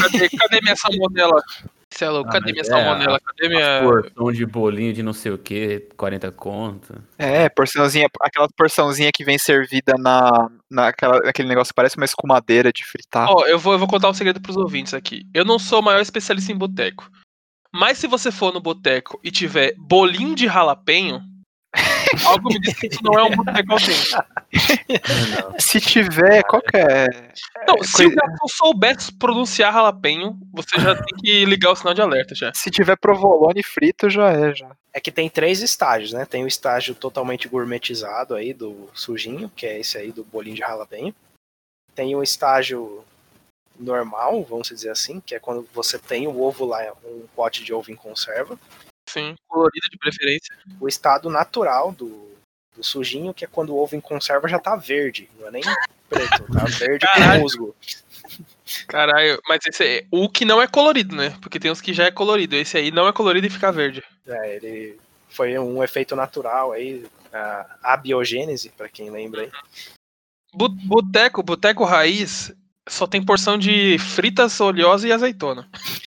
Cadê, cadê minha salmonela? Cê é louco, Ah, cadê mas minha é, salmonela? Cadê minha. Porção de bolinho de não sei o que, 40 conto. É, porçãozinha, aquela porçãozinha que vem servida na, naquela, naquele negócio que parece uma escumadeira de fritar. Ó, eu vou, eu vou contar um segredo pros ouvintes aqui. Eu não sou o maior especialista em boteco. Mas se você for no boteco e tiver bolinho de jalapenho, (laughs) algo me diz que isso não é um boteco autêntico. (laughs) Se tiver, qual que é? Não, se o coisa- garçom souber pronunciar jalapenho, você já tem que ligar o sinal de alerta já. Se tiver provolone frito, já é, já. É que tem três estágios, né? Tem o estágio totalmente gourmetizado aí do sujinho, que é esse aí do bolinho de ralapenho. Tem o estágio normal, vamos dizer assim, que é quando você tem o ovo lá, um pote de ovo em conserva. Sim, colorido de preferência. O estado natural do, do sujinho, que é quando o ovo em conserva já tá verde, não é nem preto, tá (laughs) verde com Caralho. musgo. Caralho, mas esse é o que não é colorido, né? Porque tem uns que já é colorido. Esse aí não é colorido e fica verde. É, ele foi um efeito natural aí, a abiogênese, pra quem lembra aí. Bu- Boteco, boteco raiz, só tem porção de fritas, oleosa e azeitona.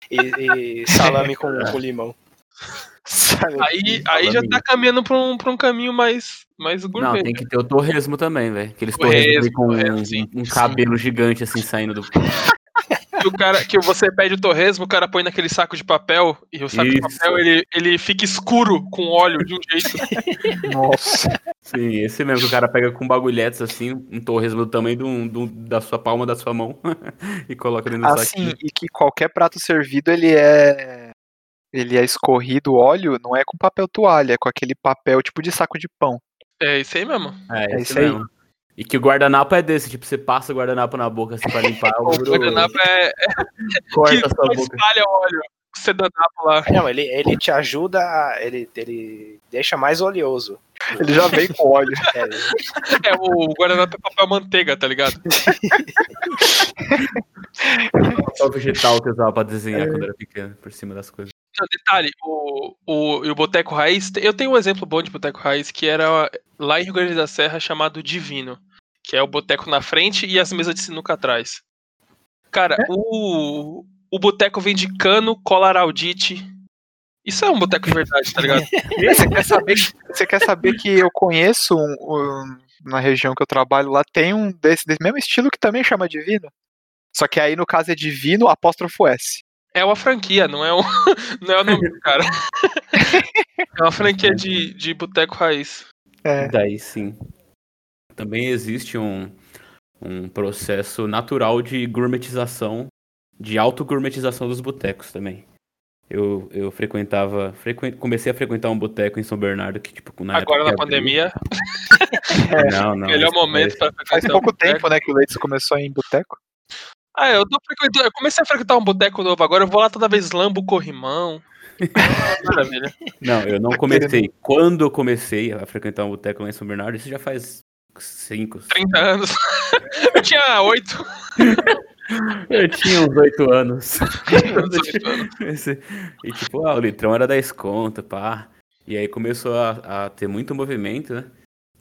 E, e salame com, com limão. (laughs) Sabe? Aí, aí já tá caminhando pra um, pra um caminho mais, mais Não, gourmet. tem que ter o torresmo também, velho. Aqueles Torresmo, com torresmo, um, sim, um sim. cabelo gigante assim saindo do. Que o cara, que você pede o torresmo, o cara põe naquele saco de papel e o saco de Isso. papel ele, ele fica escuro com óleo de um jeito. (laughs) Nossa. Sim, esse mesmo que o cara pega com bagulhetes assim, um torresmo do tamanho de um- do- da sua palma da sua mão (laughs) e coloca dentro do Assim, saquinho. e que qualquer prato servido, ele é. Ele é escorrido óleo, não é com papel toalha, é com aquele papel tipo de saco de pão. É isso aí mesmo. É, é isso aí. mesmo. E que o guardanapo é desse, tipo, você passa o guardanapo na boca assim pra limpar, (laughs) o O guardanapo é, corta que a sua boca. espalha óleo. Sedanapo lá. Não, ele, ele te ajuda, a, ele, ele deixa mais oleoso. Ele já vem com óleo. (laughs) É, É, o guardanapo é papel manteiga, tá ligado? Só o vegetal que eu usava pra desenhar quando era pequeno, por cima das coisas. Detalhe, o, o, o Boteco Raiz, eu tenho um exemplo bom de Boteco Raiz, que era lá em Rio Grande da Serra, chamado Divino, que é o boteco na frente e as mesas de sinuca atrás. Cara, o, o boteco vende cano, cola araldite. Isso é um boteco de verdade, tá ligado? (laughs) Você quer saber, você quer saber que eu conheço um, um- na região que eu trabalho lá, tem um desse, desse mesmo estilo que também chama Divino. Só que aí no caso é Divino apóstrofo S. É uma franquia, não é, um, (laughs) não é o nome do cara. (laughs) É uma franquia de, de boteco raiz. É. Daí sim. Também existe um, um processo natural de gourmetização, de auto-gourmetização dos botecos também. Eu, eu frequentava, frequen- comecei a frequentar um boteco em São Bernardo que, tipo, na Agora época na abriu- pandemia, (laughs) Não, não. melhor momento pra Faz frequentar um pouco boteco. tempo, né, que o Leites começou em boteco. Ah, eu tô frequentando. Eu comecei a frequentar um boteco novo agora, eu vou lá toda vez lambo o corrimão. (laughs) Maravilha. Não, eu não comecei. Quando eu comecei a frequentar um boteco lá em São Bernardo, isso já faz 5, 30 anos. (laughs) Eu tinha 8 (laughs) Eu tinha uns 8 anos. anos. oito anos. Esse- E tipo, ah, o litrão era 10 conto, pá. E aí começou a, a ter muito movimento, né?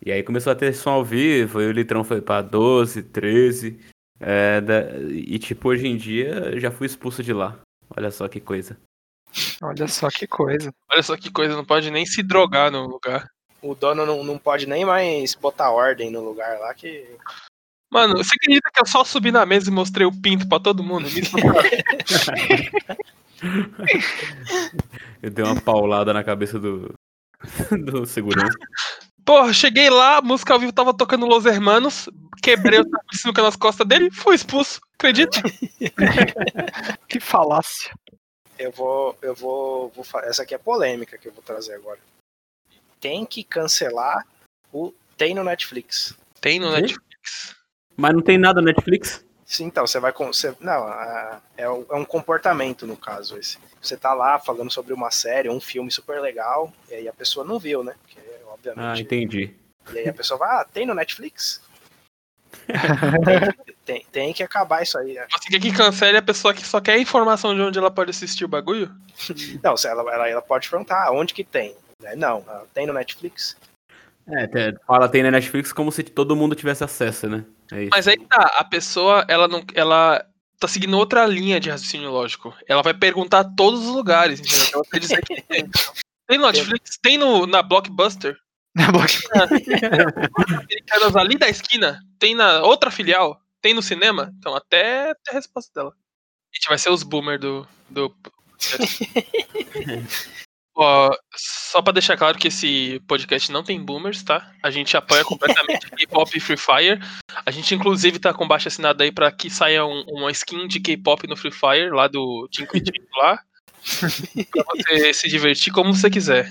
E aí começou a ter som ao vivo, e o litrão foi pra 12, 13. É, da- E tipo, hoje em dia já fui expulso de lá. Olha só que coisa. Olha só que coisa. Olha só que coisa, não pode nem se drogar no lugar. O dono não, não pode nem mais botar ordem no lugar lá que. Mano, você acredita que eu só subi na mesa e mostrei o pinto pra todo mundo? (laughs) Eu dei uma paulada na cabeça do, (laughs) do segurança. Porra, cheguei lá, a música ao vivo tava tocando Los Hermanos, quebrei o sinuca nas costas dele, fui expulso. Acredita? (laughs) Que falácia. Eu vou. Eu vou, vou. Essa aqui é polêmica que eu vou trazer agora. Tem que cancelar o. Tem no Netflix. Tem no? Netflix. Mas não tem nada no Netflix? Sim, então, você vai. com- Você, não, a- é, um- é um comportamento no caso esse. Você tá lá falando sobre uma série, um filme super legal, e aí a pessoa não viu, né? Porque, Ah, obviamente. entendi. e aí a pessoa vai, ah, tem no Netflix? (laughs) tem, tem que acabar isso aí. né? Você quer que cancele a pessoa que só quer informação de onde ela pode assistir o bagulho? (laughs) Não, se ela, ela, ela pode perguntar, ah, onde que tem? Né, Não, ah, tem no Netflix? É, fala tem na Netflix como se todo mundo tivesse acesso, né? É isso. Mas aí tá, a pessoa, ela não. Ela tá seguindo outra linha de raciocínio lógico. Ela vai perguntar todos os lugares, entendeu? Então você dizer que tem. (laughs) Tem no Netflix, tem no, na Blockbuster, Na boca. americanas ali da esquina, tem na outra filial, tem no cinema. Então até ter a resposta dela. A gente vai ser os boomer do. do... (laughs) Ó, só pra deixar claro que esse podcast não tem boomers, tá? A gente apoia completamente (laughs) K-pop e Free Fire. A gente, inclusive, tá com baixa assinada aí pra que saia um- uma skin de K-pop no Free Fire, lá do Tinquitico lá. pra você se divertir como você quiser.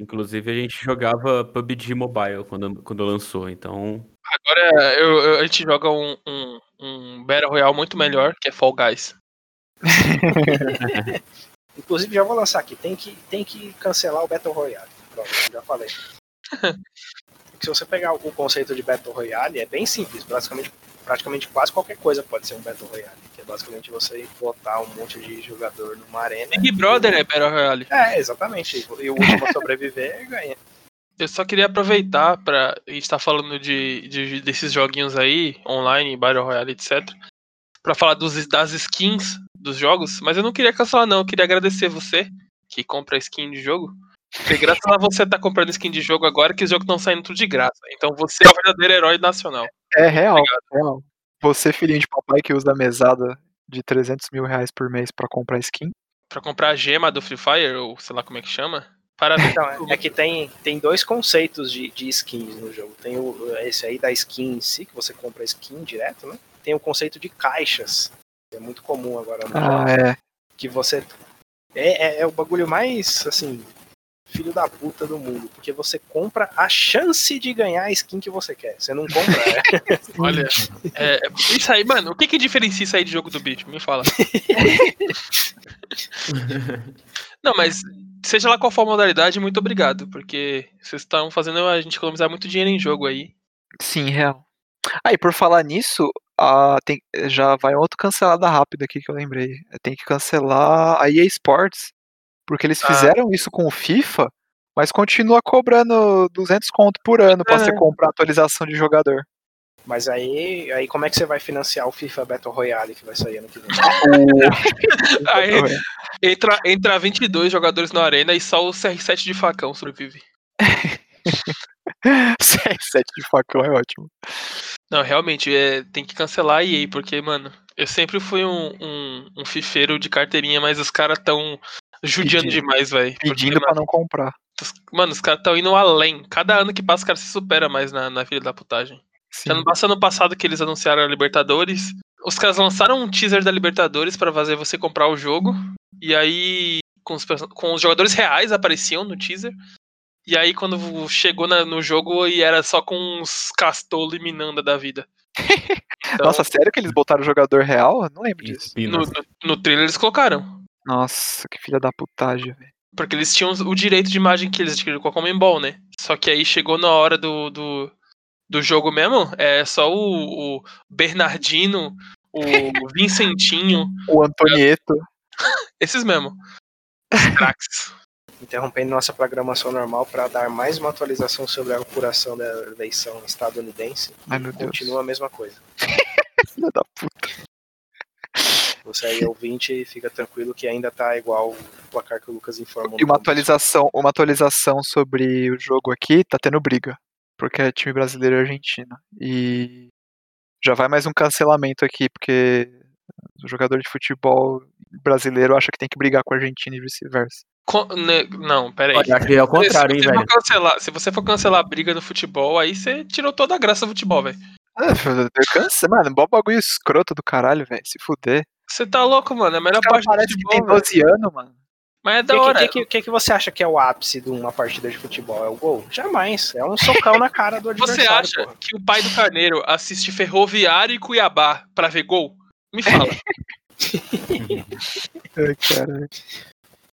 Inclusive a gente jogava PUBG Mobile quando, quando lançou, então. Agora eu- eu- a gente joga um, um, um Battle Royale muito melhor, que é Fall Guys. (laughs) Inclusive, já vou lançar aqui, tem que, tem que cancelar o Battle Royale. Pronto, já falei. (laughs) Se você pegar o conceito de Battle Royale, é bem simples. Praticamente, praticamente quase qualquer coisa pode ser um Battle Royale. Basicamente você botar um monte de jogador numa arena. Big Brother é Battle Royale. É, exatamente. E o último a sobreviver (laughs) ganha. Eu só queria aproveitar pra. A gente tá falando de, de- desses joguinhos aí, online, Battle Royale, etc. Pra falar dos, das skins dos jogos, mas eu não queria cancelar, não. Eu queria agradecer você que compra skin de jogo. Porque graças a você tá comprando skin de jogo agora que os jogos estão saindo tudo de graça. Então você é o verdadeiro herói nacional. É real, real. Você, filhinho de papai que usa a mesada de 300 mil reais por mês pra comprar skin. Pra comprar a gema do Free Fire, ou sei lá como é que chama. Parabéns. (laughs) Então, é- é que tem, tem dois conceitos de, de skins no jogo. Tem o, esse aí da skin em si, que você compra skin direto, né? Tem o conceito de caixas, que é muito comum agora no jogo. Ah, é. que você. É, é, é o bagulho mais, assim, filho da puta do mundo. Porque você compra a chance de ganhar a skin que você quer. Você não compra. (laughs) (laughs) é. Olha, é, isso aí, mano, o que que diferencia isso aí de jogo do bicho? Me fala. (laughs) Não, mas seja lá qual for a modalidade, muito obrigado, porque vocês estão fazendo a gente economizar muito dinheiro em jogo aí. Sim, real. Aí, por falar nisso, a, tem, já vai outro cancelada rápido aqui que eu lembrei. Tem que cancelar a EA Sports, Porque eles Ah. fizeram isso com o FIFA, mas continua cobrando 200 conto por ano pra É. você comprar atualização de jogador. Mas aí, aí como é que você vai financiar o FIFA Battle Royale que vai sair ano que vem? (laughs) Aí entra, entra 22 jogadores na arena e só o CR7 de facão sobrevive. (laughs) 7 de facão é ótimo. Não, realmente, é, tem que cancelar a EA, porque, mano, eu sempre fui um, um, um fifeiro de carteirinha, mas os caras tão judiando Pedindo. demais, velho. Porque, Pedindo pra não comprar. Mano, os caras tão indo além. Cada ano que passa, os caras se superam mais na, na filha da putagem. Sim. Já não passa ano passado que eles anunciaram a Libertadores. Os caras lançaram um teaser da Libertadores pra fazer você comprar o jogo. E aí, com os, com os jogadores reais apareciam no teaser. E aí, quando chegou na- no jogo, e era só com uns Castolo e Minanda da vida. Então, (laughs) Nossa, sério que eles botaram o jogador real? Eu não lembro disso. no, no, no trailer eles colocaram. Nossa, que filha da putagem, velho. Porque eles tinham o direito de imagem que eles adquiriram com a Comembol, né? Só que aí chegou na hora do, do, do jogo mesmo, é só o, o Bernardino, o (laughs) Vincentinho, O Antonieto. (laughs) esses mesmo. Os. Interrompendo nossa programação normal para dar mais uma atualização sobre a apuração da eleição estadunidense. Ai, meu Deus. Continua a mesma coisa. (laughs) Filha da puta. Você aí, ouvinte, fica tranquilo que ainda tá igual o placar que o Lucas informou. E uma no atualização, uma atualização sobre o jogo aqui, tá tendo briga. Porque é time brasileiro e argentino. E já vai mais um cancelamento aqui, porque o jogador de futebol brasileiro acha que tem que brigar com o argentino e vice-versa. Né, Não, pera aí. Olha, acho que é ao contrário, hein, se, você velho. for cancelar, se você for cancelar a briga do futebol, aí você tirou toda a graça do futebol, velho. Ah, eu canso, mano, bom bagulho escroto do caralho, velho. Se fuder. Você tá louco, mano. É a melhor parte do parecem que tem futebol, velho. 12 anos, mano. Mas é O da que, hora. que, que, que, que você acha que é o ápice de uma partida de futebol? É o gol? Jamais. É um socão na cara do (laughs) Você adversário. acha porra. que o pai do Carneiro assiste Ferroviário e Cuiabá pra ver gol? Me fala. (laughs) Ai, caralho.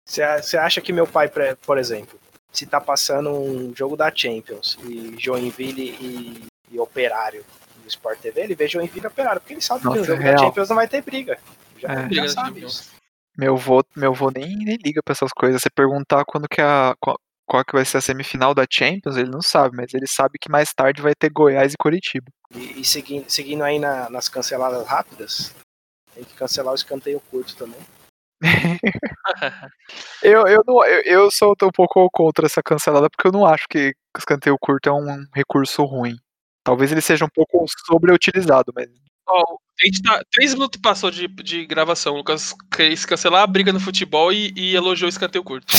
Você você acha que meu pai, por exemplo, se tá passando um jogo da Champions e Joinville e, e Operário no Sport TV, ele vê Joinville e Operário, porque ele sabe que Nossa, no jogo real. da Champions não vai ter briga. Já, É. já sabe isso. Meu vô, meu vô nem, nem liga pra essas coisas. Você perguntar quando que é a. Qual, qual que vai ser a semifinal da Champions, ele não sabe, mas ele sabe que mais tarde vai ter Goiás e Curitiba. E, e seguindo, seguindo aí na- nas canceladas rápidas, tem que cancelar o escanteio curto também. (laughs) Eu, eu, não, eu, eu sou um pouco contra essa cancelada, porque eu não acho que escanteio curto é um recurso ruim. Talvez ele seja um pouco sobreutilizado, mas. Ó, a gente tá. Três minutos passou de, de gravação. O Lucas quis cancelar a briga no futebol e, e elogiou o escanteio curto.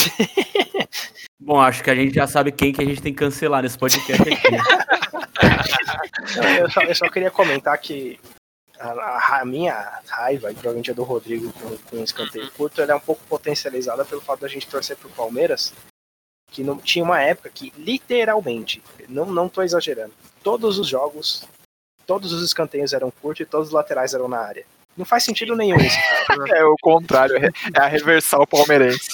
(laughs) Bom, acho que a gente já sabe quem que a gente tem que cancelar nesse podcast aqui. (laughs) Não, Eu só, eu só queria comentar que a, a- a minha raiva, e provavelmente a do Rodrigo com, com o escanteio curto, ela é um pouco potencializada pelo fato da gente torcer pro Palmeiras, que não, tinha uma época que, literalmente, não, não tô exagerando, todos os jogos, todos os escanteios eram curtos e todos os laterais eram na área. Não faz sentido nenhum isso, cara. (laughs) É o contrário, é é a reversal palmeirense.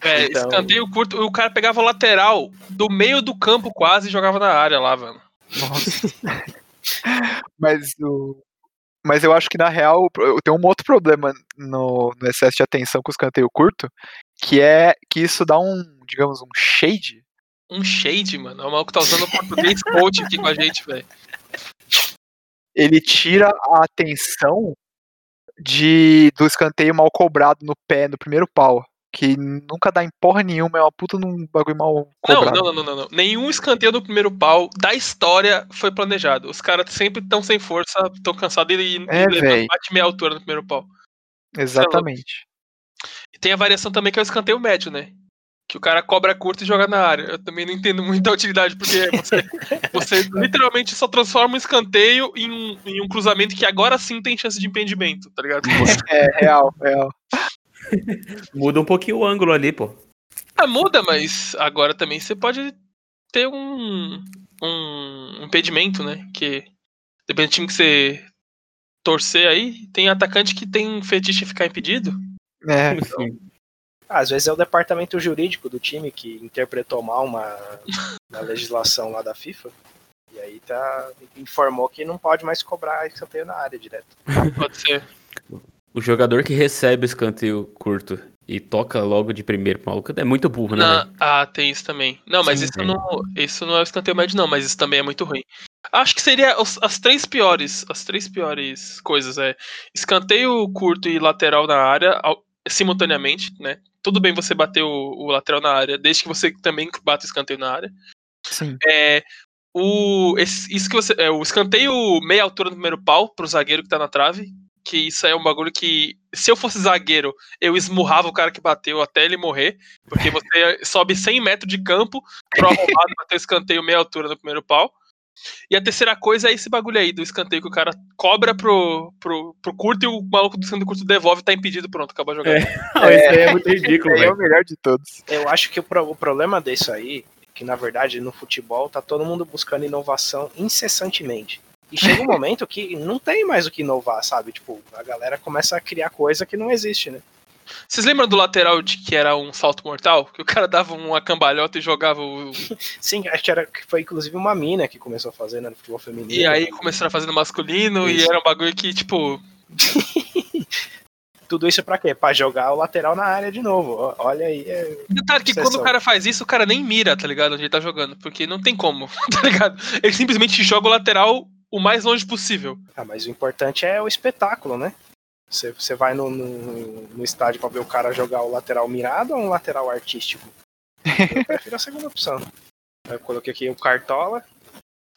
É, Então- escanteio curto, o cara pegava o lateral do meio do campo quase e jogava na área lá, velho. Nossa. (laughs) mas o. Mas eu acho que na real eu tenho um outro problema no, no excesso de atenção com o escanteio curto, que é que isso dá um, digamos, um shade. Um shade, mano. O maluco tá usando o português coach aqui com a gente, velho. Ele tira a atenção de do escanteio mal cobrado no pé, no primeiro pau. Que nunca dá em porra nenhuma, é uma puta num bagulho mal Não, cobrado. não, não, não, não. Nenhum escanteio do primeiro pau da história foi planejado. Os caras sempre estão sem força, estão cansados e, e É, véi. bate meia altura no primeiro pau. Exatamente. E tem a variação também que é o escanteio médio, né? Que o cara cobra curto e joga na área. Eu também não entendo muito a utilidade, porque você, (laughs) você literalmente só transforma um escanteio em um, em um cruzamento que agora sim tem chance de impedimento, tá ligado? (laughs) É real, real. (laughs) Muda um pouquinho o ângulo ali, pô. Ah, muda, mas agora também você pode ter um, um impedimento, né? Que depende do time que você torcer aí, tem atacante que tem fetiche em ficar impedido. É, Sim. Às vezes é o departamento jurídico do time que interpretou mal uma, uma legislação lá da FIFA. E aí tá, informou que não pode mais cobrar escanteio na área direto. Pode ser. O jogador que recebe o escanteio curto e toca logo de primeiro pro maluco, é muito burro, né? Na- ah, tem isso também. Não, mas Sim, isso não, isso não é o escanteio médio, não, mas isso também é muito ruim. Acho que seria os- as três piores, as três piores coisas é escanteio curto e lateral na área ao- simultaneamente, né? Tudo bem você bater o, o lateral na área, desde que você também bata o escanteio na área. Sim. É o esse- isso que você é o escanteio meia altura do primeiro pau pro zagueiro que tá na trave, que isso é um bagulho que se eu fosse zagueiro, eu esmurrava o cara que bateu até ele morrer, porque você sobe 100 metros de campo pro arrombado (laughs) bater o escanteio meia altura no primeiro pau. E a terceira coisa é esse bagulho aí do escanteio que o cara cobra pro, pro, pro curto e o maluco do escanteio curto devolve e tá impedido, pronto, acabou a jogada. (laughs) Não, isso aí é muito ridículo, É, é o melhor de todos. Eu acho que o, pro- o problema disso aí é que, na verdade, no futebol tá todo mundo buscando inovação incessantemente. E chega um (laughs) momento que não tem mais o que inovar, sabe? Tipo, a galera começa a criar coisa que não existe, né? Vocês lembram do lateral de que era um salto mortal? Que o cara dava uma cambalhota e jogava o. Sim, acho que, era, foi inclusive uma mina que começou a fazer né, no futebol feminino. E aí começaram a fazer no masculino e Isso. era um bagulho que, tipo, (laughs) Tudo isso pra quê? Pra jogar o lateral na área de novo. Olha aí. É... Detalhe que quando o cara faz isso, o cara nem mira, tá ligado? Onde ele tá jogando. Porque não tem como, (laughs) tá ligado? Ele simplesmente joga o lateral o mais longe possível. Ah, mas o importante é o espetáculo, né? Você, você vai no, no, no estádio pra ver o cara jogar o lateral mirado ou um lateral artístico? Eu (laughs) prefiro a segunda opção. Eu coloquei aqui o Cartola.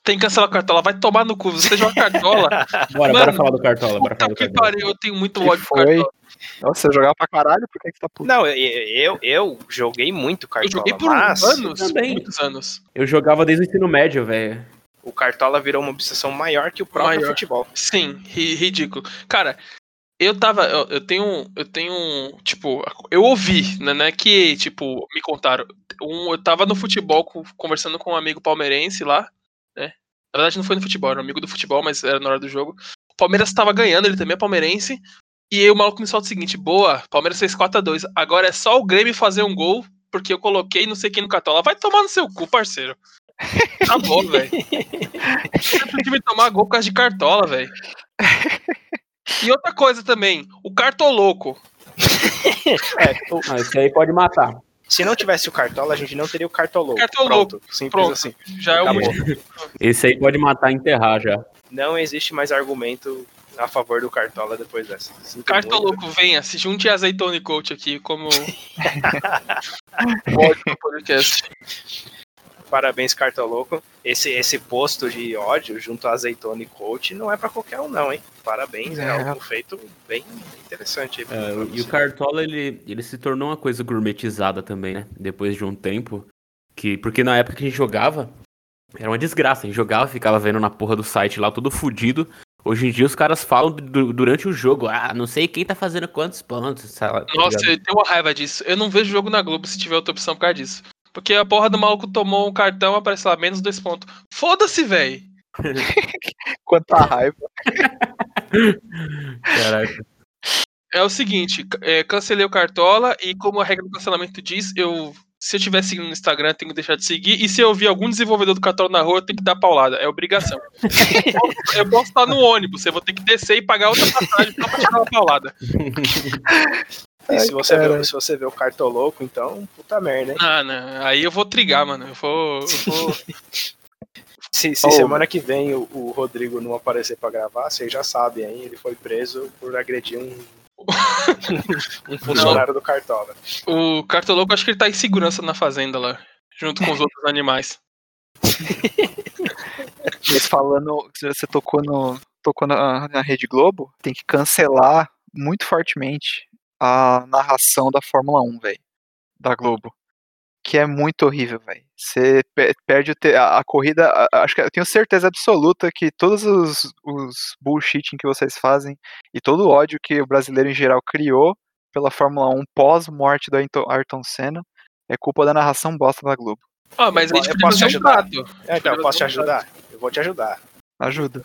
Tem que cancelar o cartola, vai tomar no cu. Você joga cartola. (laughs) Bora, Mano, bora falar do Cartola, bora falar do que Cartola. pariu, eu tenho muito ódio do foi? cartola. Nossa, você jogava pra caralho, por que que você tá puto? Não, eu, eu, eu joguei muito Eu Cartola, joguei por mas anos, também. muitos anos. Eu jogava desde o ensino médio, velho. o Cartola virou uma obsessão maior que o próprio Maior. futebol. Sim, ri- ridículo. Cara, eu tava. Eu, eu tenho. Eu tenho. Tipo, eu ouvi, né? É que, tipo, me contaram. Um, eu tava no futebol conversando com um amigo palmeirense lá, né? Na verdade, não foi no futebol, era um amigo do futebol, mas era na hora do jogo. O Palmeiras tava ganhando, ele também é palmeirense. E aí o maluco me solta o seguinte: boa, Palmeiras fez 4x2. Agora é só o Grêmio fazer um gol, porque eu coloquei não sei quem no Cartola. Vai tomar no seu cu, parceiro. Acabou, velho. (laughs) O time tomar gol por causa de cartola, velho. (laughs) E outra coisa também, o cartoloco. (laughs) É, o- Ah, isso aí pode matar. se não tivesse o Cartola, a gente não teria o Cartoloco. Cartoloco. Pronto, simples Pronto. assim. Já é um Acabou. Esse aí pode matar e enterrar já. Não existe mais argumento a favor do Cartola depois dessa. Sinto muito. Cartoloco, venha, se junte a Azeitone Coach aqui como (laughs) (laughs) ódio no podcast. Parabéns, Cartoloco. Esse, esse posto de ódio junto a Azeitona e Coach não é pra qualquer um, não, hein? Parabéns, é, É. algo feito bem interessante. aí pra É, você. e o Cartola, ele, ele se tornou uma coisa gourmetizada também, né? Depois de um tempo. Que, porque na época que a gente jogava, era uma desgraça. A gente jogava, ficava vendo na porra do site lá, tudo fudido. Hoje em dia os caras falam du- durante o jogo, ah, não sei quem tá fazendo quantos pontos. sabe, tá Nossa, eu tenho uma raiva disso. Eu não vejo jogo na Globo se tiver outra opção por causa disso. Porque a porra do maluco tomou um cartão, aparece lá, menos dois pontos. Foda-se, velho. (laughs) Quanta raiva. (laughs) Caraca. É o seguinte, é, cancelei o Cartola e como a regra do cancelamento diz, eu se eu estiver seguindo no Instagram, tenho que deixar de seguir. E se eu ouvir algum desenvolvedor do Cartola na rua, eu tenho que dar paulada. É obrigação. (laughs) eu, posso, estar no ônibus, eu vou ter que descer e pagar outra passagem só pra te dar uma paulada. E se Ai, você, cara. vê, se você vê o Cartoloco, então, puta merda, hein? Ah, não. Aí eu vou trigar, mano. Eu vou. Eu (laughs) vou... Se, se Oh. semana que vem o, o Rodrigo não aparecer pra gravar, vocês já sabem, hein? Ele foi preso por agredir um, (laughs) um funcionário do Cartola. O Cartoloco, acho que ele tá em segurança na fazenda lá, junto com os outros animais. (laughs) Mas falando, você tocou no tocou na, na Rede Globo, tem que cancelar muito fortemente a narração da Fórmula 1, velho, da Globo, que é muito horrível, velho. Você pe- perde o te- a, a corrida, a- acho que eu tenho certeza absoluta que todos os, os bullshitting que vocês fazem e todo o ódio que o brasileiro em geral criou pela Fórmula 1 pós-morte do Ayrton, Ayrton Senna é culpa da narração bosta da Globo. Ah, mas a gente Eu podia posso te ajudar? É, então, eu posso te ajudar? Eu vou te ajudar. Ajuda.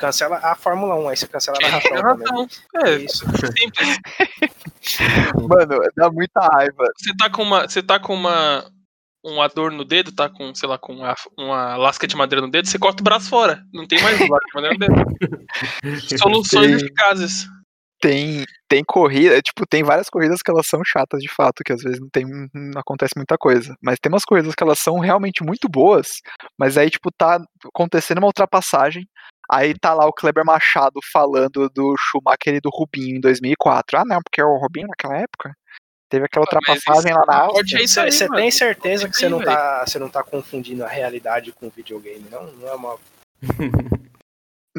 Cancela a Fórmula 1, aí você cancela a narração Tem também. É, Isso. simples. (laughs) Mano, dá muita raiva. Você tá com uma. Você tá com uma. Uma dor no dedo, tá com, sei lá, com uma, uma lasca de madeira no dedo, você corta o braço fora. Não tem mais lasca de madeira no dedo. (laughs) Soluções eficazes. tem, tem corrida, tipo, tem várias corridas que elas são chatas de fato, que às vezes não tem, não acontece muita coisa. Mas tem umas corridas que elas são realmente muito boas, mas aí, tipo, tá acontecendo uma ultrapassagem, aí tá lá o Kleber Machado falando do Schumacher e do Rubinho em 2004. Ah, não, porque é o Rubinho naquela época teve aquela Ah, ultrapassagem lá na Áustria. É isso aí, Você mano. tem certeza que você não, tá, você não tá confundindo a realidade com o videogame, não? Não é uma. (laughs)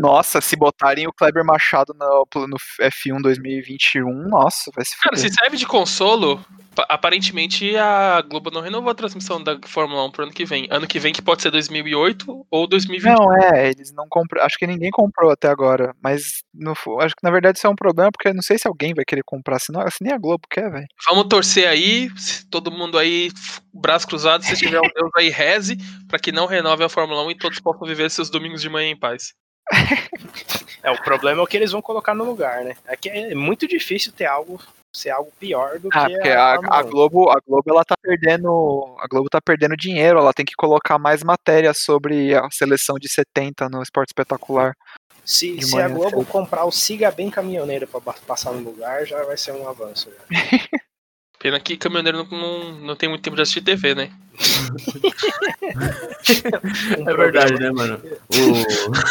Nossa, se botarem o Kleber Machado no, no F1 2021, nossa, vai se Cara, fuder. se serve de consolo, pa- aparentemente a Globo não renovou a transmissão da Fórmula 1 pro ano que vem. Ano que vem que pode ser 2008 ou 2020. Não, é, eles não compram. Acho que ninguém comprou até agora. Mas no, acho que na verdade isso é um problema, porque eu não sei se alguém vai querer comprar, senão assim, nem a Globo quer, velho. Vamos torcer aí, se todo mundo aí, braço cruzado, se tiver um (laughs) Deus aí, reze, pra que não renove a Fórmula 1 e todos possam viver seus domingos de manhã em paz. (laughs) É, o problema é o que eles vão colocar no lugar, né? É que é muito difícil ter algo ser algo pior do Ah, que porque a, a, a 1. Globo, a Globo ela tá perdendo. A Globo tá perdendo dinheiro, ela tem que colocar mais matéria sobre a seleção de 70 no esporte espetacular. Se, se a Globo comprar o Siga Bem Caminhoneiro pra ba- passar no lugar, já vai ser um avanço. (laughs) Pena que caminhoneiro não, não, não tem muito tempo de assistir TV, né? (laughs) É verdade, né, mano? O...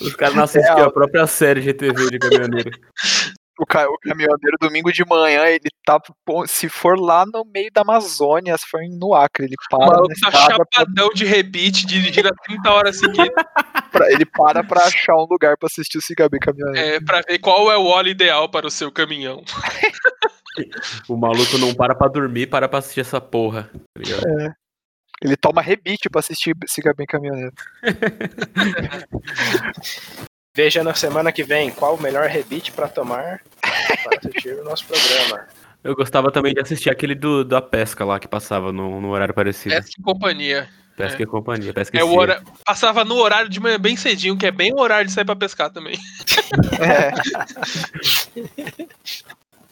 (laughs) Os caras não assistiam É, a própria série de TV de caminhoneiro. (laughs) O, ca- o caminhoneiro, domingo de manhã, ele tá. pô, Se for lá no meio da Amazônia, se for no Acre, ele para. na tá estrada pra- chapadão de rebite, dirigindo a 30 horas seguidas, (laughs) pra- ele para pra achar um lugar pra assistir o Cigabi caminhoneiro. é, pra ver qual é o óleo ideal para o seu caminhão. (laughs) O maluco não para pra dormir, para pra assistir essa porra. tá ligado? Ele toma rebite pra assistir Cigabi caminhoneiro. (laughs) Veja na semana que vem qual o melhor rebite pra tomar para assistir o nosso programa. Eu gostava também de assistir aquele do, da pesca lá que passava no, no horário parecido. Essa companhia. Pesca e companhia. Pesca e É o Cia. hora... Passava no horário de manhã bem cedinho, que é bem o horário de sair pra pescar também. É, (laughs)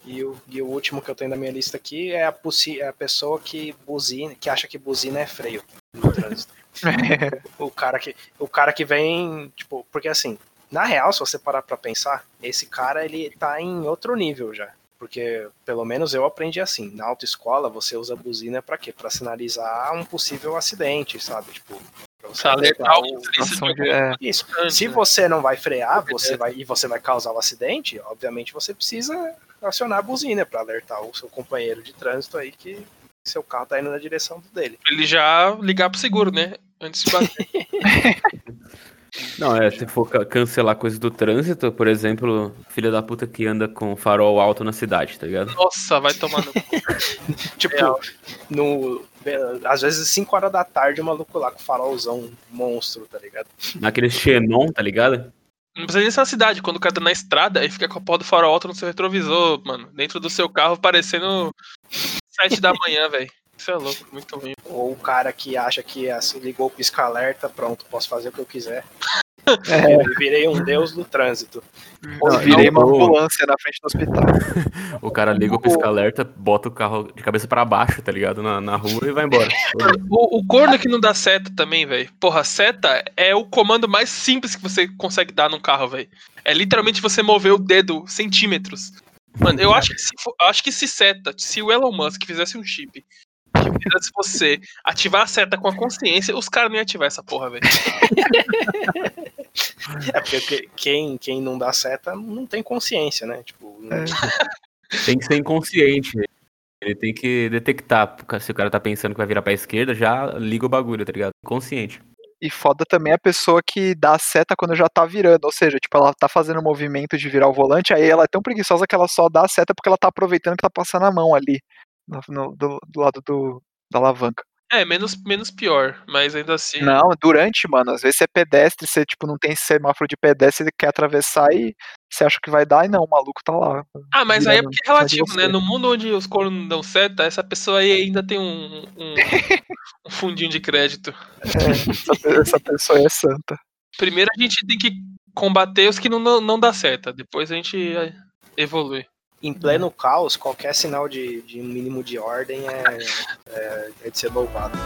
E o, e o último que eu tenho na minha lista aqui é a, possi- é a pessoa que buzina, que acha que buzina é freio no trânsito. (laughs) o cara que o cara que vem, tipo, porque assim, na real, se você parar pra pensar, esse cara ele tá em outro nível já. Porque pelo menos eu aprendi assim, na autoescola você usa buzina pra quê? Pra sinalizar um possível acidente, sabe? Tipo, pra você Pra alertar o motorista de é, isso. Se você não vai frear, você vai e você vai causar o acidente, obviamente você precisa acionar a buzina para alertar o seu companheiro de trânsito aí que seu carro tá indo na direção do dele. Ele já ligar pro seguro, né? Antes de bater. (laughs) Não, é, se for ca- cancelar coisas do trânsito, por exemplo, filha da puta que anda com farol alto na cidade, tá ligado? Nossa, vai tomar no. (laughs) Tipo, Real. no às vezes 5 horas da tarde o maluco lá com farolzão monstro, tá ligado? Naquele Xenon, tá ligado? Não precisa nem ser na cidade. Quando o cara tá na estrada, aí fica com a porra do farol alto no seu retrovisor, mano. Dentro do seu carro, parecendo 7 da manhã, velho. Isso é louco, muito ruim. Ou o cara que acha que assim, ligou o pisca-alerta, pronto, posso fazer o que eu quiser. é, Eu virei um deus do trânsito. eu virei uma não, ambulância na frente do hospital. (laughs) O cara liga o pisca-alerta, bota o carro de cabeça pra baixo, tá ligado? Na, na rua e vai embora. O, o corno que não dá seta também, velho. Porra, seta é o comando mais simples que você consegue dar num carro, velho. É literalmente você mover o dedo centímetros. Mano, eu acho que se, eu acho que se seta, se o Elon Musk fizesse um chip que fizesse você ativar a seta com a consciência, os caras não iam ativar essa porra, velho. É porque que- quem, quem não dá seta não tem consciência, né? Tipo, não- Tem que ser inconsciente. Ele tem que detectar. Se o cara tá pensando que vai virar pra esquerda, já liga o bagulho, tá ligado? Consciente. E foda também a pessoa que dá a seta quando já tá virando. Ou seja, tipo, ela tá fazendo o movimento de virar o volante, aí ela é tão preguiçosa que ela só dá a seta porque ela tá aproveitando que tá passando a mão ali. No- no- do, do lado do, da alavanca. É, menos, menos pior, mas ainda assim. Não, durante, mano. Às vezes você é pedestre, você, tipo, não tem semáforo de pedestre, você quer atravessar e você acha que vai dar, e não, o maluco tá lá. Ah, mas aí é porque é relativo, né? No mundo onde os cornos não dão seta, essa pessoa aí ainda tem um, um, um (laughs) fundinho de crédito. É, essa, essa pessoa é santa. Primeiro a gente tem que combater os que não, não, não dá seta, depois a gente é, evolui. Em pleno caos, qualquer sinal de, de um mínimo de ordem é, é, é de ser louvado.